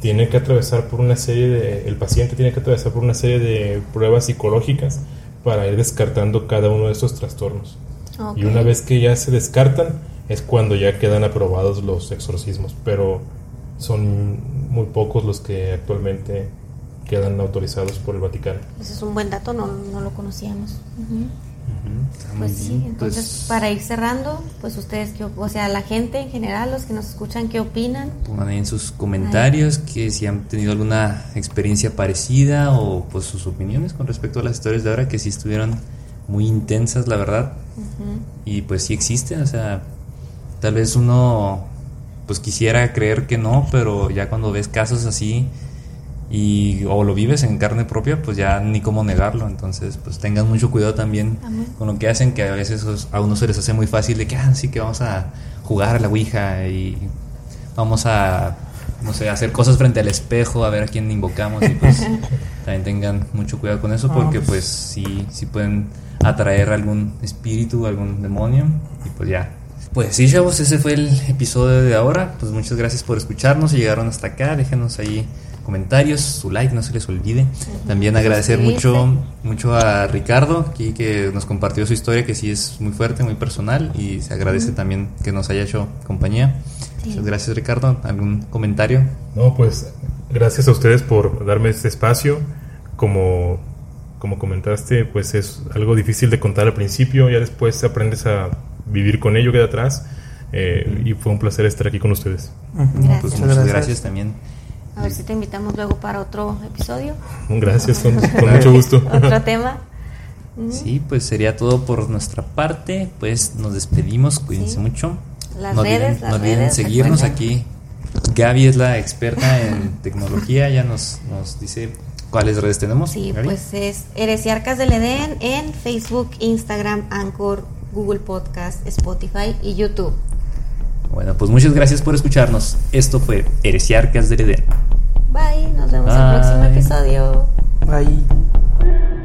tiene que atravesar por una serie de, el paciente tiene que atravesar por una serie de pruebas psicológicas para ir descartando cada uno de estos trastornos. Y una vez que ya se descartan, es cuando ya quedan aprobados los exorcismos, pero son muy pocos los que actualmente quedan autorizados por el Vaticano. Ese es un buen dato, no, no lo conocíamos. Ujú. Ujú, está muy Pues sí, bien. entonces Pues, para ir cerrando, pues ustedes, qué op- o sea, la gente en general, los que nos escuchan, ¿qué opinan? Pongan ahí en sus comentarios que si han tenido alguna experiencia parecida o pues sus opiniones con respecto a las historias de ahora que sí estuvieron muy intensas, la verdad. Ujú. Y pues sí existen, o sea, tal vez uno pues quisiera creer que no, pero ya cuando ves casos así y o lo vives en carne propia, pues ya ni cómo negarlo. Entonces, pues tengan mucho cuidado también Amén. con lo que hacen, que a veces os- a uno se les hace muy fácil de que, ah, sí que vamos a jugar a la Ouija y vamos a, no sé, hacer cosas frente al espejo, a ver a quién invocamos y pues también tengan mucho cuidado con eso Ah, porque pues. pues sí, sí pueden atraer algún espíritu, algún demonio y pues ya. Pues sí, chavos, ese fue el episodio de ahora. Pues muchas gracias por escucharnos. Si llegaron hasta acá, déjenos ahí comentarios, su like, no se les olvide. También agradecer mucho, mucho a Ricardo, aquí que nos compartió su historia, que sí es muy fuerte, muy personal, y se agradece también que nos haya hecho compañía. Sí. Muchas gracias, Ricardo. ¿Algún comentario? No, pues gracias a ustedes por darme este espacio. Como, como comentaste, pues es algo difícil de contar al principio, ya después aprendes a vivir con ello, queda atrás. eh, y fue un placer estar aquí con ustedes. Ujú. Gracias. Pues Muchas muchas gracias. gracias también. A ver si te invitamos luego para otro episodio, Gracias, con, con mucho gusto. otro tema. Sí, pues sería todo por nuestra parte. Pues nos despedimos, cuídense Sí. mucho. Las no redes, olviden, las no olviden redes, seguirnos aquí. Gaby es la experta en tecnología, ya nos, nos dice cuáles redes tenemos. Sí, Gaby. pues es Heresiarcas del Edén en Facebook, Instagram, Anchor, Google Podcast, Spotify y YouTube. Bueno, pues muchas gracias por escucharnos. Esto fue Heresiarcas del Edén. Bye, nos vemos en el próximo episodio. Bye.